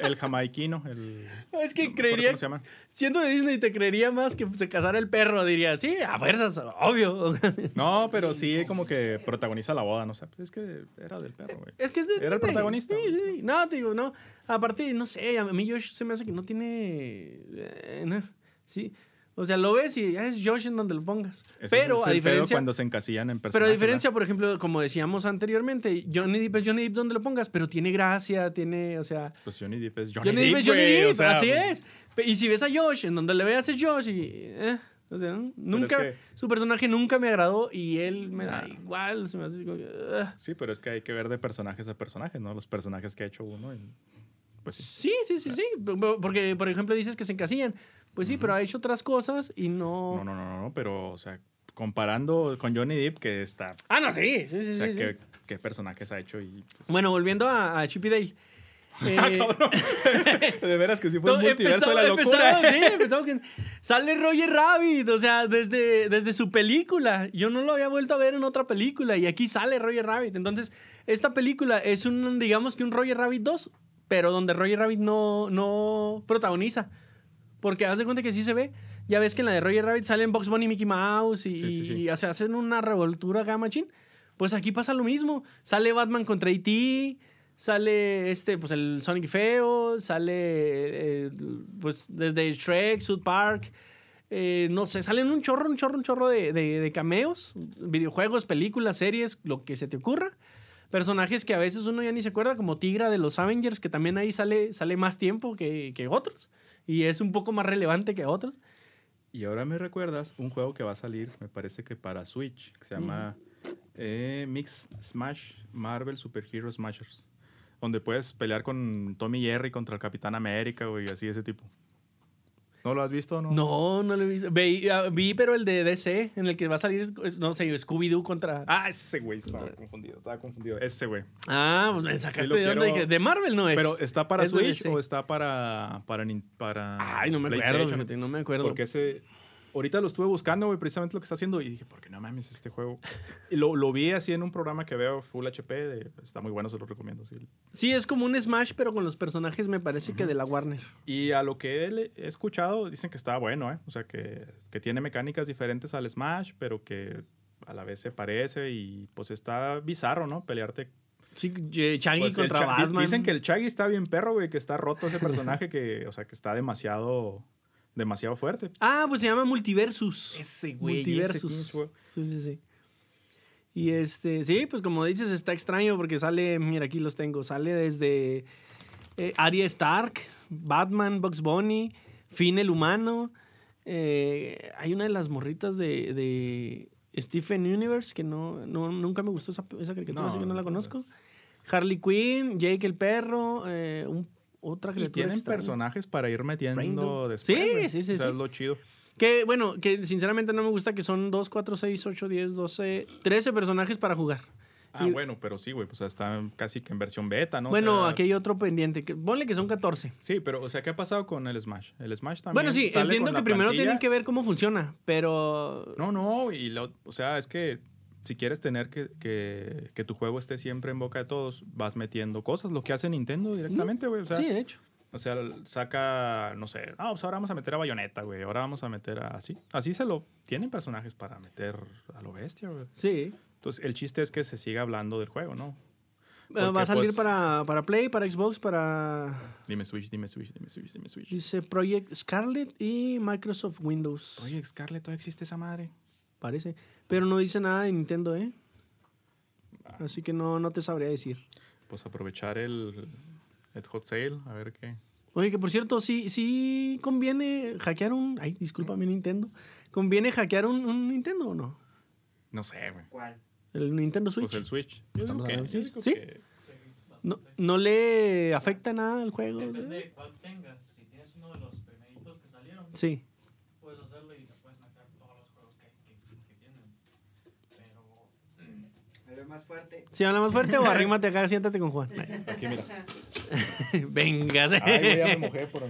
El jamaiquino, el... Es que no creería, ¿Cómo se llama? siendo de Disney, te creería más que se casara el perro. Diría, sí, a fuerzas, obvio. No, pero sí como que protagoniza la boda, no sé. Es que era del perro, güey. es que es de Era el protagonista, Sí, sí. No, te digo, no. Aparte, no sé, a mí Josh se me hace que no tiene... eh, no. Sí. O sea, lo ves y ya es Josh en donde lo pongas. Ese pero es a el diferencia... cuando se encasillan en personajes. Pero a diferencia, por ejemplo, como decíamos anteriormente, Johnny Depp es Johnny Depp donde lo pongas, pero tiene gracia, tiene, o sea... Pues Johnny Depp es Johnny, Johnny Depp Depp, es Johnny Depp, o sea, así pues, es. Y si ves a Josh, en donde le veas es Josh y... eh, O sea, nunca, es que- su personaje nunca me agradó y él me da Nah. igual. Se me hace como que, ugh. Sí, pero es que hay que ver de personajes a personajes, ¿no? Los personajes que ha hecho uno. y- pues sí. Sí, sí, sí, sí. Porque, por ejemplo, dices que se encasillan. Pues sí, pero ha hecho otras cosas y no. No, no, no, no, pero, o sea, comparando con Johnny Depp, que está. Ah, no, sí, sí, sí. o sea, sí, sí. ¿qué, personajes ha hecho y. pues, Bueno, volviendo a, a Chip y Dale. Ah, Eh, cabrón. de veras que sí fue un multiverso de la locura. empezamos, sí, empezamos que sale Roger Rabbit, o sea, desde, desde su película. Yo no lo había vuelto a ver en otra película y aquí sale Roger Rabbit. Entonces, esta película es un, digamos que un Roger Rabbit 2, pero donde Roger Rabbit no, no protagoniza. Porque haz de cuenta que sí se ve. Ya ves que en la de Roger Rabbit salen Box Bunny y Mickey Mouse y, Sí, sí, sí. y, o sea, hacen una revoltura acá, machín. Pues aquí pasa lo mismo. Sale Batman contra E.T., sale este, pues el Sonic Feo, sale eh, pues desde Shrek, South Park. eh, no sé, salen un chorro, un chorro, un chorro de, de- de cameos, videojuegos, películas, series, lo que se te ocurra. Personajes que a veces uno ya ni se acuerda, como Tigra de los Avengers, que también ahí sale, sale más tiempo que, que otros. Y es un poco más relevante que otros. Y ahora me recuerdas un juego que va a salir, me parece que para Switch, que se llama eh, Mix Smash Marvel Super Hero Smashers. Donde puedes pelear con Tommy Jerry contra el Capitán América, güey, así de ese tipo. ¿No lo has visto? No. No, no lo he visto. Ve- ah, vi, pero el de DC, en el que va a salir, no sé, Scooby-Doo contra... Ah, ese güey, estaba confundido, estaba confundido. Ese güey. Ah, pues me sacaste de quiero- Dije, de Marvel no es. Pero ¿está para es Switch o está para, para, para Ay, no me acuerdo, no me acuerdo. Porque ese. Ahorita lo estuve buscando, güey, precisamente lo que está haciendo. Y dije, ¿por qué no mames este juego? Y lo, lo vi así en un programa que veo Full HP. de- está muy bueno, se lo recomiendo. Sí. Sí, es como un Smash, pero con los personajes me parece que de la Warner. Y a lo que he, he escuchado, dicen que está bueno, ¿eh? O sea, que, que tiene mecánicas diferentes al Smash, pero que a la vez se parece. Y pues está bizarro, ¿no? Pelearte. Sí, eh, Shaggy Pues, contra Batman. Dicen que el Chaggy está bien perro, güey, que está roto ese personaje, que, o sea, que está demasiado, demasiado fuerte. Ah, pues se llama Multiversus. Ese Multiversus. Sí, sí, sí. Y este, sí, pues como dices, está extraño porque sale, mira, aquí los tengo, sale desde eh, Arya Stark, Batman, Bugs Bunny, Finn el humano. eh, hay una de las morritas de, de Stephen Universe que no, no- nunca me gustó esa, esa caricatura, No, así que no la no, conozco. Harley Quinn, Jake el perro, eh, un- otra Y criatura tienen extraña. personajes para ir metiendo Random. después. Sí, sí, sí, O sea, sí. es lo chido. Que bueno, que sinceramente no me gusta que son 2, 4, 6, 8, 10, 12, 13 personajes para jugar. Ah, Y- bueno, pero sí, güey, pues está casi que en versión beta, ¿no? O bueno, sea, aquí hay otro pendiente. Que, ponle que son 14. Sí, pero, o sea, ¿qué ha pasado con el Smash? El Smash también. Bueno, sí, sale entiendo que primero plantilla. tienen que ver cómo funciona, pero... No, no, y lo- o sea, es que si quieres tener que, que, que tu juego esté siempre en boca de todos, vas metiendo cosas, lo que hace Nintendo directamente, güey. O sea, sí, de hecho. o sea, saca, no sé, ah, pues ahora vamos a meter a Bayonetta, güey. Ahora vamos a meter a así. Así se lo. Tienen personajes para meter a lo bestia, güey. Sí. Entonces, el chiste es que se siga hablando del juego, ¿no? Eh, Va a salir pues- para, para Play, para Xbox, para... Dime Switch, dime Switch, dime Switch, dime Switch. Dice Project Scarlet y Microsoft Windows. Oye, Scarlett, ¿todavía existe esa madre? Parece. Pero no dice nada de Nintendo, ¿eh? Así que no, no te sabría decir. Pues aprovechar el, el hot sale, a ver qué. Oye, que por cierto, sí, sí conviene hackear un... Ay, discúlpame, Nintendo. ¿Conviene hackear un, un Nintendo o no? No sé, güey. ¿Cuál? El Nintendo Switch. Pues el Switch. Yo digo que, yo que- no, ¿No le afecta nada al juego? Depende de cuál tengas. Si tienes uno de los primeritos que salieron, Sí. puedes hacerlo y te puedes meter todos los juegos que, que, que tienen. Pero Me veo más fuerte. ¿Si habla más fuerte o arrímate acá, siéntate con Juan? Aquí, mira. Venga, Ay, güey, ya me mojé por...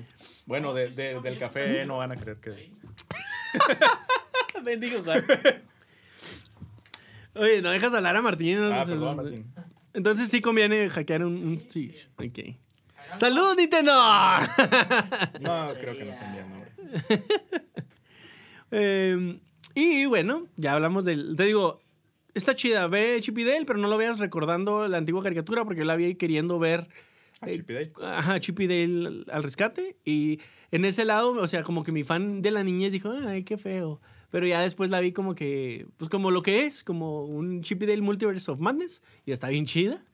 Bueno, de- de- del café no van a creer que... Bendigo Juan. Oye, no dejas hablar a Martín. no Ah, perdón, Martín. Entonces sí conviene hackear un, un Switch. Ok. ¡Saludos, Nintendo! No, creo que no están bien, no. Eh, y bueno, ya hablamos del. Te digo, está chida. Ve Chip y Dale, pero no lo veas recordando la antigua caricatura porque yo la vi ahí queriendo ver. Ah, eh, Chip y Dale. Ajá, Chip y Dale al, al rescate. Y en ese lado, o sea, como que mi fan de la niñez dijo, ay, qué feo. Pero ya después la vi como que, pues como lo que es, como un Chip y Dale Multiverse of Madness. Y está bien chida.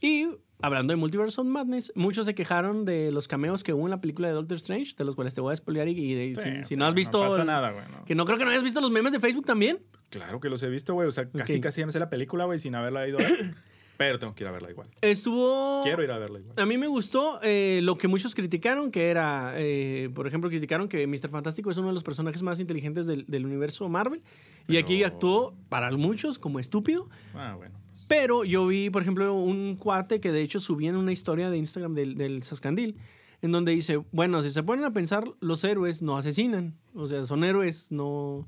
Y hablando de Multiverse of Madness, muchos se quejaron de los cameos que hubo en la película de Doctor Strange, de los cuales te voy a spoilear y, y de- Sí, si, si no has visto... No pasa nada, güey. no. Que no creo que no hayas visto los memes de Facebook también. Claro que los he visto, güey. O sea, casi, casi ya me sé la película, güey, sin haberla ido a ver. Pero tengo que ir a verla igual. Estuvo... Quiero ir a verla igual. A mí me gustó eh, lo que muchos criticaron, que era, eh, por ejemplo, criticaron que Mr. Fantástico es uno de los personajes más inteligentes del, del universo Marvel. Y aquí actuó, para muchos, como estúpido. Ah, bueno. Pero yo vi, por ejemplo, un cuate que de hecho subía en una historia de Instagram del, del Sascandil, en donde dice, bueno, si se ponen a pensar, los héroes no asesinan. O sea, son héroes, no,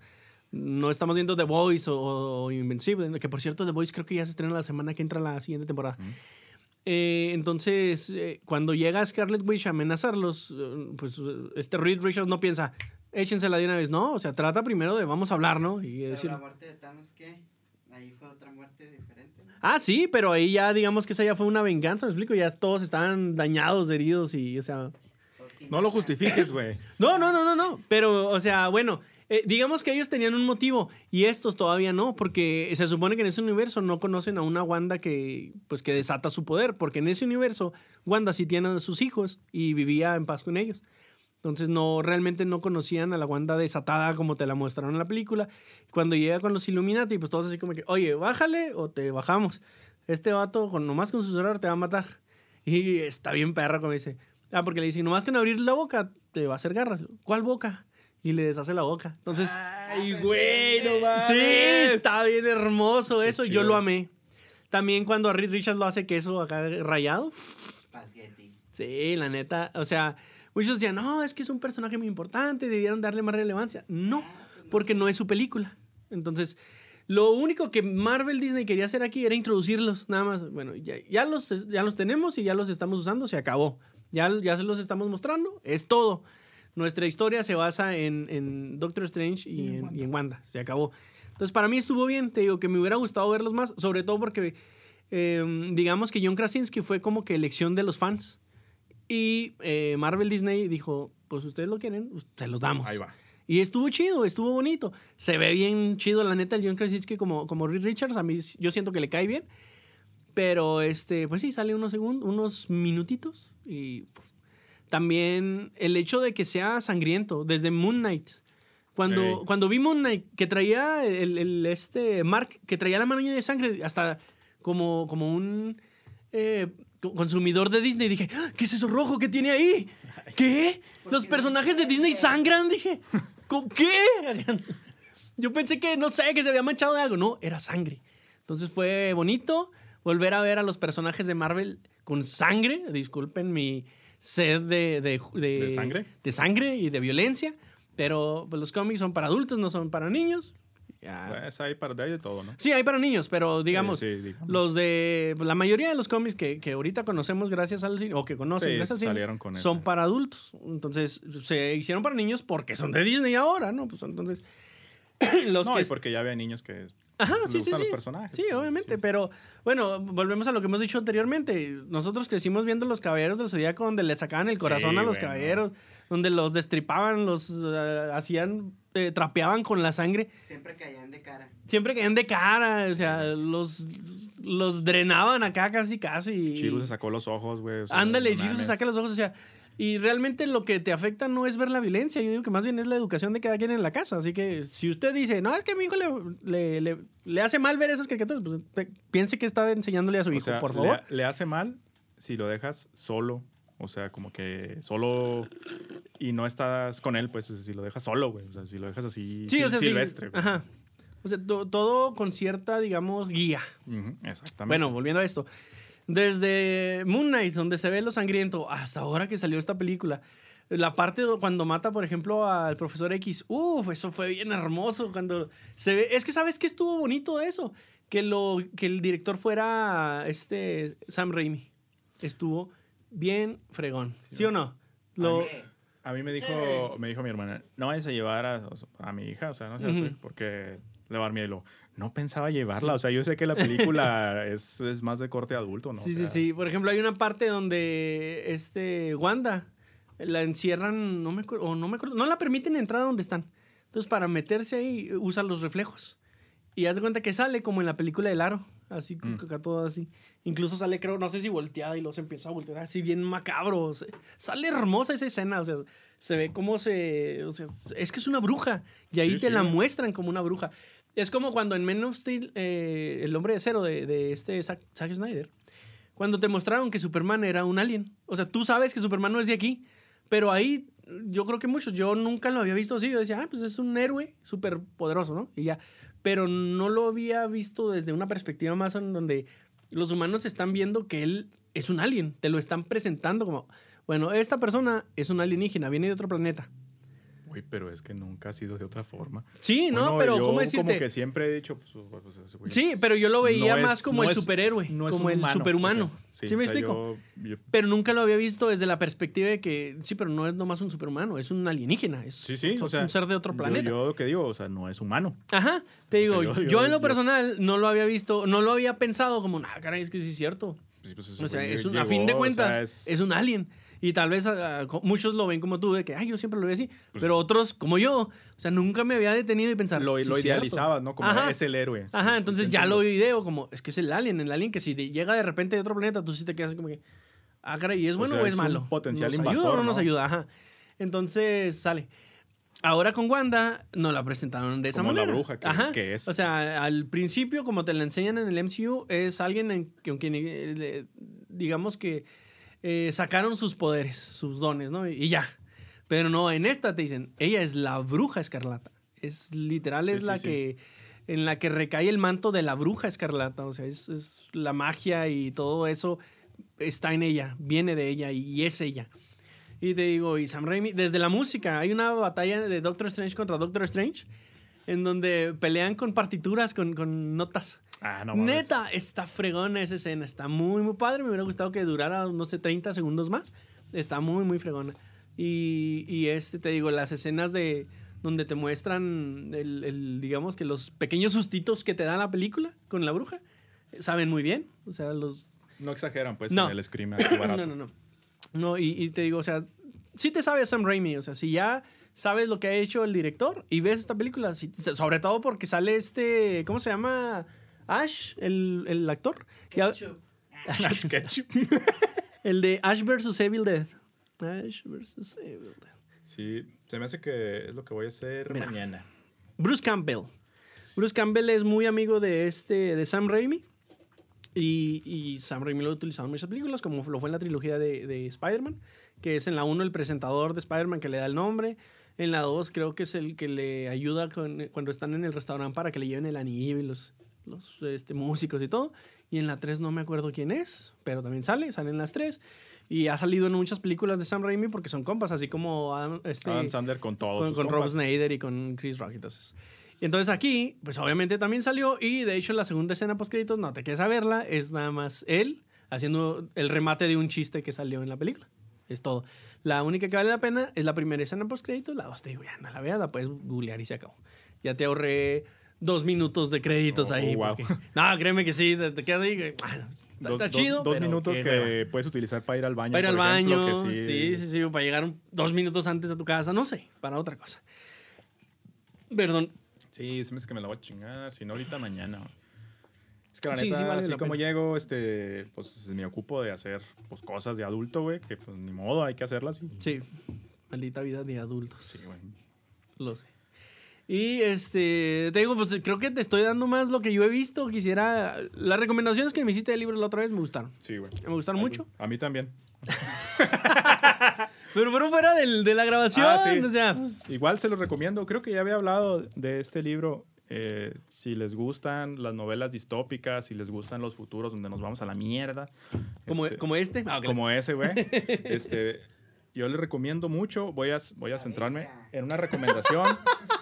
no estamos viendo The Voice o, o Invencible, que por cierto The Voice creo que ya se estrena la semana que entra la siguiente temporada. Eh, entonces, eh, cuando llega Scarlet Witch a amenazarlos, eh, pues este Reed Richards no piensa, échensela de una vez, no, o sea, trata primero de vamos a hablar, ¿no? Y Pero decir, la muerte de Thanos, ¿qué? Ahí fue otra muerte diferente. Ah, sí, pero ahí ya digamos que esa ya fue una venganza, me explico, ya todos estaban dañados, heridos y, o sea... No lo justifiques, güey. No, no, no, no, no, pero, o sea, bueno, eh, digamos que ellos tenían un motivo y estos todavía no, porque se supone que en ese universo no conocen a una Wanda que, pues, que desata su poder, porque en ese universo Wanda sí tiene a sus hijos y vivía en paz con ellos. Entonces no, realmente no conocían a la Wanda desatada como te la mostraron en la película. Cuando llega con los Illuminati, pues todos así como que, oye, bájale o te bajamos. Este vato, con, nomás con su celular, te va a matar. Y está bien perra, como dice. Ah, porque le dice, nomás con abrir la boca, te va a hacer garras. ¿Cuál boca? Y le deshace la boca. Entonces, Ay, güey, no mames. sí, está bien hermoso eso. Yo lo amé. También cuando a Reed Richards lo hace queso acá rayado. Spaghetti. Sí, la neta. O sea, muchos decían, no, es que es un personaje muy importante, debieron darle más relevancia. No, porque no es su película. Entonces, lo único que Marvel Disney quería hacer aquí era introducirlos, nada más. Bueno, ya, ya los, ya los tenemos y ya los estamos usando, se acabó. Ya, ya se los estamos mostrando, es todo. Nuestra historia se basa en, en Doctor Strange y, en, y en Wanda, se acabó. Entonces, para mí estuvo bien, te digo que me hubiera gustado verlos más, sobre todo porque, eh, digamos que John Krasinski fue como que elección de los fans. Y eh, Marvel Disney dijo, pues ustedes lo quieren, se los damos. Ahí va. Y estuvo chido, estuvo bonito. Se ve bien chido, la neta, el John Krasinski como, como Reed Richards. A mí yo siento que le cae bien. Pero, este, pues sí, sale unos segundos, unos minutitos. Y puf. también el hecho de que sea sangriento, desde Moon Knight. Cuando, cuando vi Moon Knight, que traía el, el- este Mark, que traía la mano llena de sangre, hasta como, como un eh, consumidor de Disney, dije, "¡Ah! ¿qué es eso rojo que tiene ahí? ¿Qué? ¿Los personajes de Disney sangran? Dije, ¿con qué? Yo pensé que, no sé, que se había manchado de algo. No, era sangre. Entonces fue bonito volver a ver a los personajes de Marvel con sangre. Disculpen mi sed de, de, de- ¿De sangre? de sangre y de violencia. Pero pues, los cómics son para adultos, no son para niños. Ya. Pues hay para hay de todo, ¿no? Sí, hay para niños, pero digamos, sí, digamos. los de la mayoría de los cómics que, que ahorita conocemos gracias al cine, o que conocen Sí, gracias al cine, con son para adultos. Entonces, se hicieron para niños porque son de Disney ahora, ¿no? Pues entonces, los no, que... y porque ya había niños que Ajá, sí, sí, gustan sí. los personajes. Sí, obviamente, pero bueno, volvemos a lo que hemos dicho anteriormente. Nosotros crecimos viendo los caballeros del zodiaco donde le sacaban el corazón Sí, a los caballeros, donde los destripaban, los eh, hacían, eh, trapeaban con la sangre. Siempre caían de cara. Siempre caían de cara, o sea, los, los drenaban acá casi, casi. Chiru se sacó los ojos, güey. o sea, Ándale, Chiru se saca los ojos, o sea, y realmente lo que te afecta no es ver la violencia, yo digo que más bien es la educación de cada quien en la casa. Así que si usted dice, no, es que a mi hijo le, le, le- le hace mal ver esas caricaturas, pues piense que está enseñándole a su O hijo, sea, por le- favor. Le, hace mal si lo dejas solo. O sea, como que solo y no estás con él, pues si lo dejas solo, güey. O sea, si lo dejas así Sí, o sea, sí. silvestre. güey. Ajá. O sea, to- todo con cierta, digamos, guía. Ujú, exactamente. Bueno, volviendo a esto. Desde Moon Knight, donde se ve lo sangriento, hasta ahora que salió esta película. La parte do- cuando mata, por ejemplo, al profesor X. Uf, eso fue bien hermoso. Cuando se ve. Es que, ¿sabes qué estuvo bonito de eso? Que, lo, que el director fuera este Sam Raimi. Estuvo bien fregón. ¿Sí, o no? Lo, A mí me dijo, me dijo mi hermana, no vayas a llevar a, a mi hija, o sea, no sé, Ujú. porque le va a dar miedo. No pensaba llevarla, o sea, yo sé que la película es, es más de corte adulto, ¿no? Sí, O sí, sí. Por ejemplo, hay una parte donde este Wanda la encierran, no me acuerdo, o no me acuerdo, no la permiten entrar a donde están. Entonces, para meterse ahí, usa los reflejos. Y haz de cuenta que sale como en la película del aro, así, Mm. acá todo así. Incluso sale, creo, no sé si volteada y luego se empieza a voltear así bien macabro. Sale hermosa esa escena, o sea, se ve cómo se... o sea, es que es una bruja y ahí Sí, te sí. la muestran como una bruja. Es como cuando en Men of Steel, eh, el hombre de cero de, de este Zack, Zack Snyder, cuando te mostraron que Superman era un alien. O sea, tú sabes que Superman no es de aquí, pero ahí yo creo que muchos, yo nunca lo había visto así. Yo decía, ah, pues es un héroe súper poderoso, ¿no? Y ya. Pero no lo había visto desde una perspectiva más en donde los humanos están viendo que él es un alien. Te lo están presentando como, bueno, esta persona es un alienígena, viene de otro planeta. Pero es que nunca ha sido de otra forma. Sí, ¿no? Pero yo ¿cómo decirte? como que siempre he dicho, pues, pues, ese güey Sí, es- pero yo lo veía no más es- como no el es- superhéroe, no es como el humano, superhumano. o sea, ¿Sí, me o sea, explico? yo- yo- Pero nunca lo había visto desde la perspectiva de que, sí, pero no es nomás un superhumano, es un alienígena, es sí, sí, un, o sea, un ser de otro planeta. Yo, lo que digo, o sea, no es humano. Ajá, te digo, yo- en lo personal no lo había visto, no lo había pensado como, ah, caray, es que sí es cierto. Pues, pues, O sea, es un, a fin de cuentas, es... un alien. Y tal vez co- muchos lo ven como tú, de que, ay, yo siempre lo veo así. pero otros, como yo, o sea, nunca me había detenido y pensar. Lo, "Sí lo es cierto". idealizabas, ¿no? Como Ajá. es el héroe. Ajá, sí, entonces ya lo video como, es que es el alien, el alien que si llega de repente de otro planeta, tú sí te quedas como que, ah, caray, ¿y es O bueno sea, o es, es un malo? potencial ¿Nos ayuda invasor, o no nos ¿no? ayuda? Ajá. Entonces sale. Ahora con Wanda no la presentaron de esa Como la manera. bruja que- Ajá. que es. O sea, al principio, como te la enseñan en el MCU, es alguien en, con quien, eh, digamos que eh, sacaron sus poderes, sus dones, ¿no? Y, y ya. Pero no, en esta te dicen, ella es la bruja escarlata. Es literal, Sí, es sí, la sí. que en la que recae el manto de la bruja escarlata. O sea, es, es la magia y todo eso está en ella, viene de ella y es ella. Y te digo, y Sam Raimi, desde la música, hay una batalla de Doctor Strange contra Doctor Strange, en donde pelean con partituras, con, con notas. Ah, no mames. Neta, está fregona esa escena, está muy, muy padre. Me hubiera gustado que durara, no sé, 30 segundos más. Está muy, muy fregona. Y, y este, te digo, las escenas de donde te muestran, el, el, digamos que los pequeños sustitos que te da la película con la bruja, saben muy bien. O sea, los, No exageran, pues, No. en el scream así barato. no, no, no. No, y, y te digo, o sea, sí te sabes Sam Raimi, o sea, si ya sabes lo que ha hecho el director y ves esta película, sobre todo porque sale este, ¿cómo se llama? Ash, el, el actor. Ya- Ash Ketchum. el de Ash vs. Evil Dead. Ash vs. Evil Dead. Sí, se me hace que es lo que voy a hacer Mira. mañana. Bruce Campbell. Bruce Campbell es muy amigo de este de Sam Raimi. Y, y Sam Raimi lo ha utilizado en muchas películas, como lo fue en la trilogía de, de Spider-Man, que es en la 1 el presentador de Spider-Man que le da el nombre. En la 2 creo que es el que le ayuda con- cuando están en el restaurante para que le lleven el anillo y los, los este, músicos y todo. Y en la 3 no me acuerdo quién es, pero también sale, salen las 3. Y ha salido en muchas películas de Sam Raimi porque son compas, así como Adam, este, Adam Sandler con todos con, Rob. Snyder y con Chris Rock. Entonces. Y entonces aquí, pues obviamente también salió. Y de hecho, la segunda escena post créditos, no te quieres a verla, es nada más él haciendo el remate de un chiste que salió en la película. Es todo. La única que vale la pena es la primera escena post créditos. La dos te digo, ya no la veas, la puedes googlear y se acabó. Ya te ahorré dos minutos de créditos Oh, ahí. wow. porque- no, créeme que sí, te, te quedas ahí. bueno, está, Dos, está dos- chido. dos pero minutos que hueva. puedes utilizar para ir al baño. Para ir al ejemplo, baño, que sí, sí, sí, para llegar un- dos minutos antes a tu casa, no sé, para otra cosa. Perdón, Sí, se me hace que me la voy a chingar. Si no, ahorita mañana. Es que la Sí, neta, sí vale así la como pena. llego, este, pues me ocupo de hacer pues, cosas de adulto, güey, que pues ni modo, hay que hacerlas. Y, sí, maldita vida de adultos, sí, güey. lo sé. Y este, te digo, pues creo que te estoy dando más lo que yo he visto. Quisiera. Las recomendaciones que me hiciste del libro la otra vez me gustaron. Sí, güey. Me gustaron mucho. A mí también. Pero fueron fuera del- de la grabación. Ah, sí. O sea, pues, Igual se los recomiendo. Creo que ya había hablado de este libro. Eh, si les gustan las novelas distópicas, si les gustan los futuros donde nos vamos a la mierda. como, este, como este. Ah, como ese, güey. Este, yo les recomiendo mucho. Voy a, voy a centrarme en una recomendación.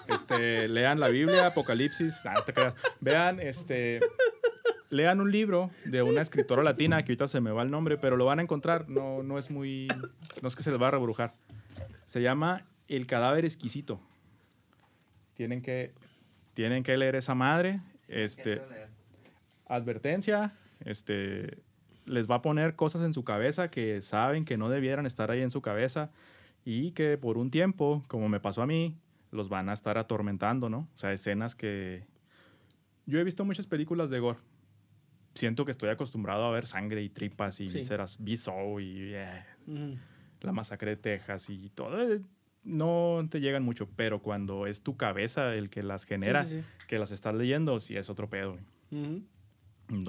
Este, lean la Biblia, Apocalipsis. Ah, no te creas. Vean, este, lean un libro de una escritora latina que ahorita se me va el nombre, pero lo van a encontrar. No, no es muy, no es que se les va a rebrujar. Se llama El cadáver exquisito. Tienen que, tienen que leer esa madre. Este, advertencia, este, les va a poner cosas en su cabeza que saben que no debieran estar ahí en su cabeza y que por un tiempo, como me pasó a mí, los van a estar atormentando, ¿no? O sea, escenas que... Yo he visto muchas películas de gore siento que estoy acostumbrado a ver sangre y tripas y Sí. vísceras, Beso y eh, la masacre de Texas y todo. No te llegan mucho, pero cuando es tu cabeza el que las genera, sí, que las estás leyendo, sí es otro pedo. Ujú.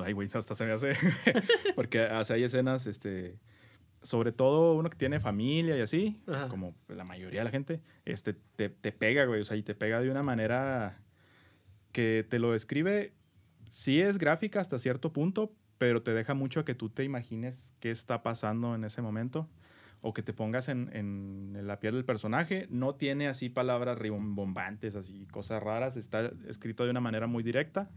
Ay, güey, hasta se me hace. Porque o sea, hay escenas, este. Sobre todo uno que tiene familia y así, pues, como la mayoría de la gente, este, te, te pega, güey. O sea, y te pega de una manera que te lo describe. Sí es gráfica hasta cierto punto, pero te deja mucho a que tú te imagines qué está pasando en ese momento o que te pongas en, en la piel del personaje. No tiene así palabras rimbombantes, así cosas raras. Está escrito de una manera muy directa.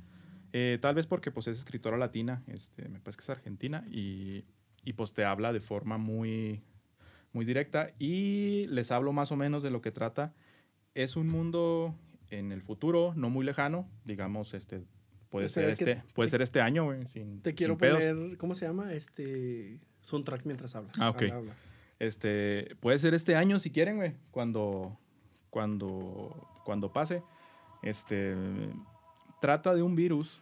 Eh, tal vez porque pues es escritora latina, este, me parece que es argentina, y, y pues te habla de forma muy, muy directa. Y les hablo más o menos de lo que trata. Es un mundo en el futuro, no muy lejano, digamos, este, puede, O sea, ser, es este, puede te- ser este año, güey, sin, Te quiero sin poner, ¿cómo se llama? Este soundtrack mientras hablas. Ah, ok. Habla, habla. Este, puede ser este año si quieren, güey, cuando, cuando, cuando pase. Este, trata de un virus,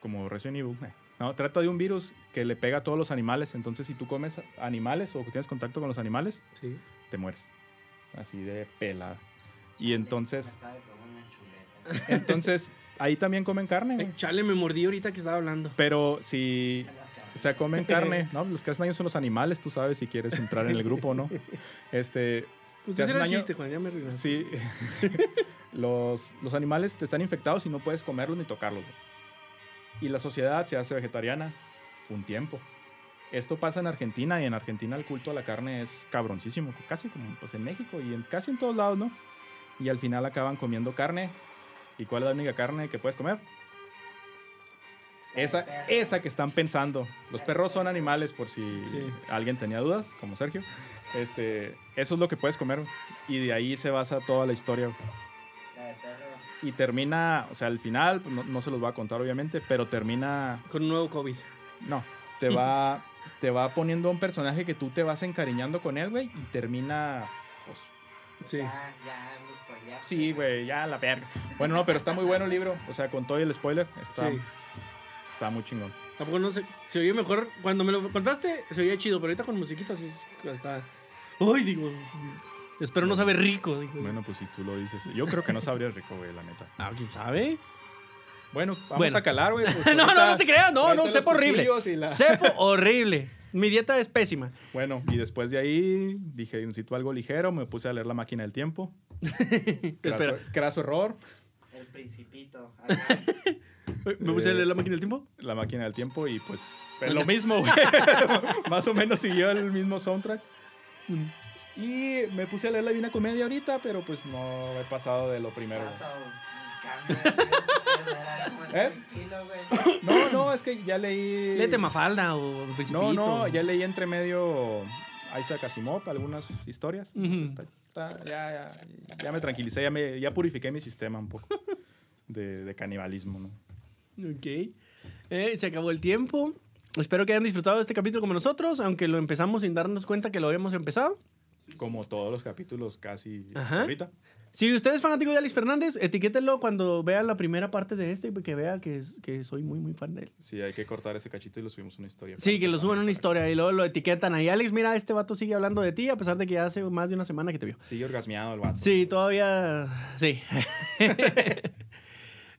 como Resident Evil, eh, no, trata de un virus que le pega a todos los animales. Entonces, si tú comes animales o tienes contacto con los animales, Sí. te mueres. Así de pelada. Y entonces, entonces, ahí también comen carne, güey. Chale, me mordí ahorita que estaba hablando. Pero si, o sea, comen carne, ¿no? Los que hacen daño son los animales, tú sabes si quieres entrar en el grupo o no. Este, Pues te hacen daño- chiste, Juan, ya me arruinaste. Sí. los, los animales te están infectados y no puedes comerlos ni tocarlos. güey. Y la sociedad se hace vegetariana un tiempo. Esto pasa en Argentina y en Argentina el culto a la carne es cabroncísimo, casi como pues en México y en casi en todos lados, ¿no? Y al final acaban comiendo carne. ¿Y cuál es la única carne que puedes comer? Esa, esa que están pensando. Los perros son animales, por si Sí. alguien tenía dudas, como Sergio. Este, eso es lo que puedes comer. Y de ahí se basa toda la historia. La de perro. Y termina, o sea, al final, pues, no, no se los voy a contar obviamente, pero termina, Con un nuevo COVID. no, te va, te va poniendo un personaje que tú te vas encariñando con él, güey, y termina, pues, Sí. Ya, ya, sí, güey, ya la verga. Bueno, no, pero está muy bueno el libro, o sea, con todo el spoiler, está, Sí. Está muy chingón. Tampoco no sé. Se oye mejor. Cuando me lo contaste, se oía chido, pero ahorita con musiquitas es- está. Uy, digo. Espero no sabe rico. Digo. Bueno, pues si tú lo dices, yo creo que no sabría rico, güey, la neta. Ah, quién sabe. Bueno, vamos Bueno. a calar, güey. pues, no, no, ahorita no te creas. No, no, sepo horrible. la- Sepo horrible. Mi dieta es pésima. Bueno, y después de ahí dije, necesito algo ligero, me puse a leer La Máquina del Tiempo. Craso, craso error. El principito. Ajá. ¿me puse a Eh, leer la máquina del tiempo? La Máquina del Tiempo y pues es lo mismo, güey. Más o menos siguió el mismo soundtrack. Y me puse a leer la Divina Comedia ahorita, pero pues no he pasado de lo primero. ¿Eh? tranquilo, güey. No, no, es que ya leí... Léete Mafalda o Principito. No, no, ya leí entre medio Isaac Asimov, algunas historias. Está- está- ya, ya, ya me tranquilicé, ya, me, ya purifiqué mi sistema un poco de, de canibalismo, ¿no? Ok. Eh, se acabó el tiempo. Espero que hayan disfrutado de este capítulo como nosotros, aunque lo empezamos sin darnos cuenta que lo habíamos empezado. Como todos los capítulos casi Ajá. ahorita. Si usted es fanático de Alex Fernández, etiquétenlo cuando vea la primera parte de este y que vea que, es- que soy muy, muy fan de él. Sí, hay que cortar ese cachito y lo subimos una historia. Sí, que lo suban una historia y luego lo etiquetan ahí. Alex, mira, este vato sigue hablando de ti a pesar de que ya hace más de una semana que te vio. Sigue orgasmeado el vato. Sí, todavía. Sí.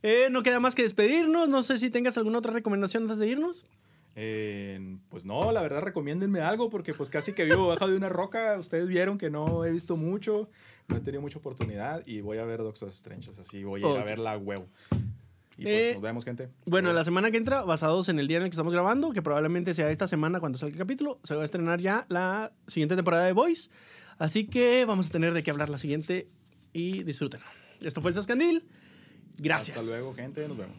Eh, no queda más que despedirnos. No sé si tengas alguna otra recomendación antes de irnos. Eh, pues no, la verdad recomiéndenme algo porque pues casi que vivo bajo de una roca. Ustedes vieron que no he visto mucho, no he tenido mucha oportunidad y voy a ver Doctor Strange, así voy a ir Ok. a ver la huevo. Y pues Eh, nos vemos, gente. Bueno, la semana que entra, basados en el día en el que estamos grabando, que probablemente sea esta semana cuando salga el capítulo, se va a estrenar ya la siguiente temporada de Voice. Así que vamos a tener de qué hablar la siguiente y disfrútenlo. Esto fue el Sascandil. Gracias. Hasta luego, gente. Nos vemos.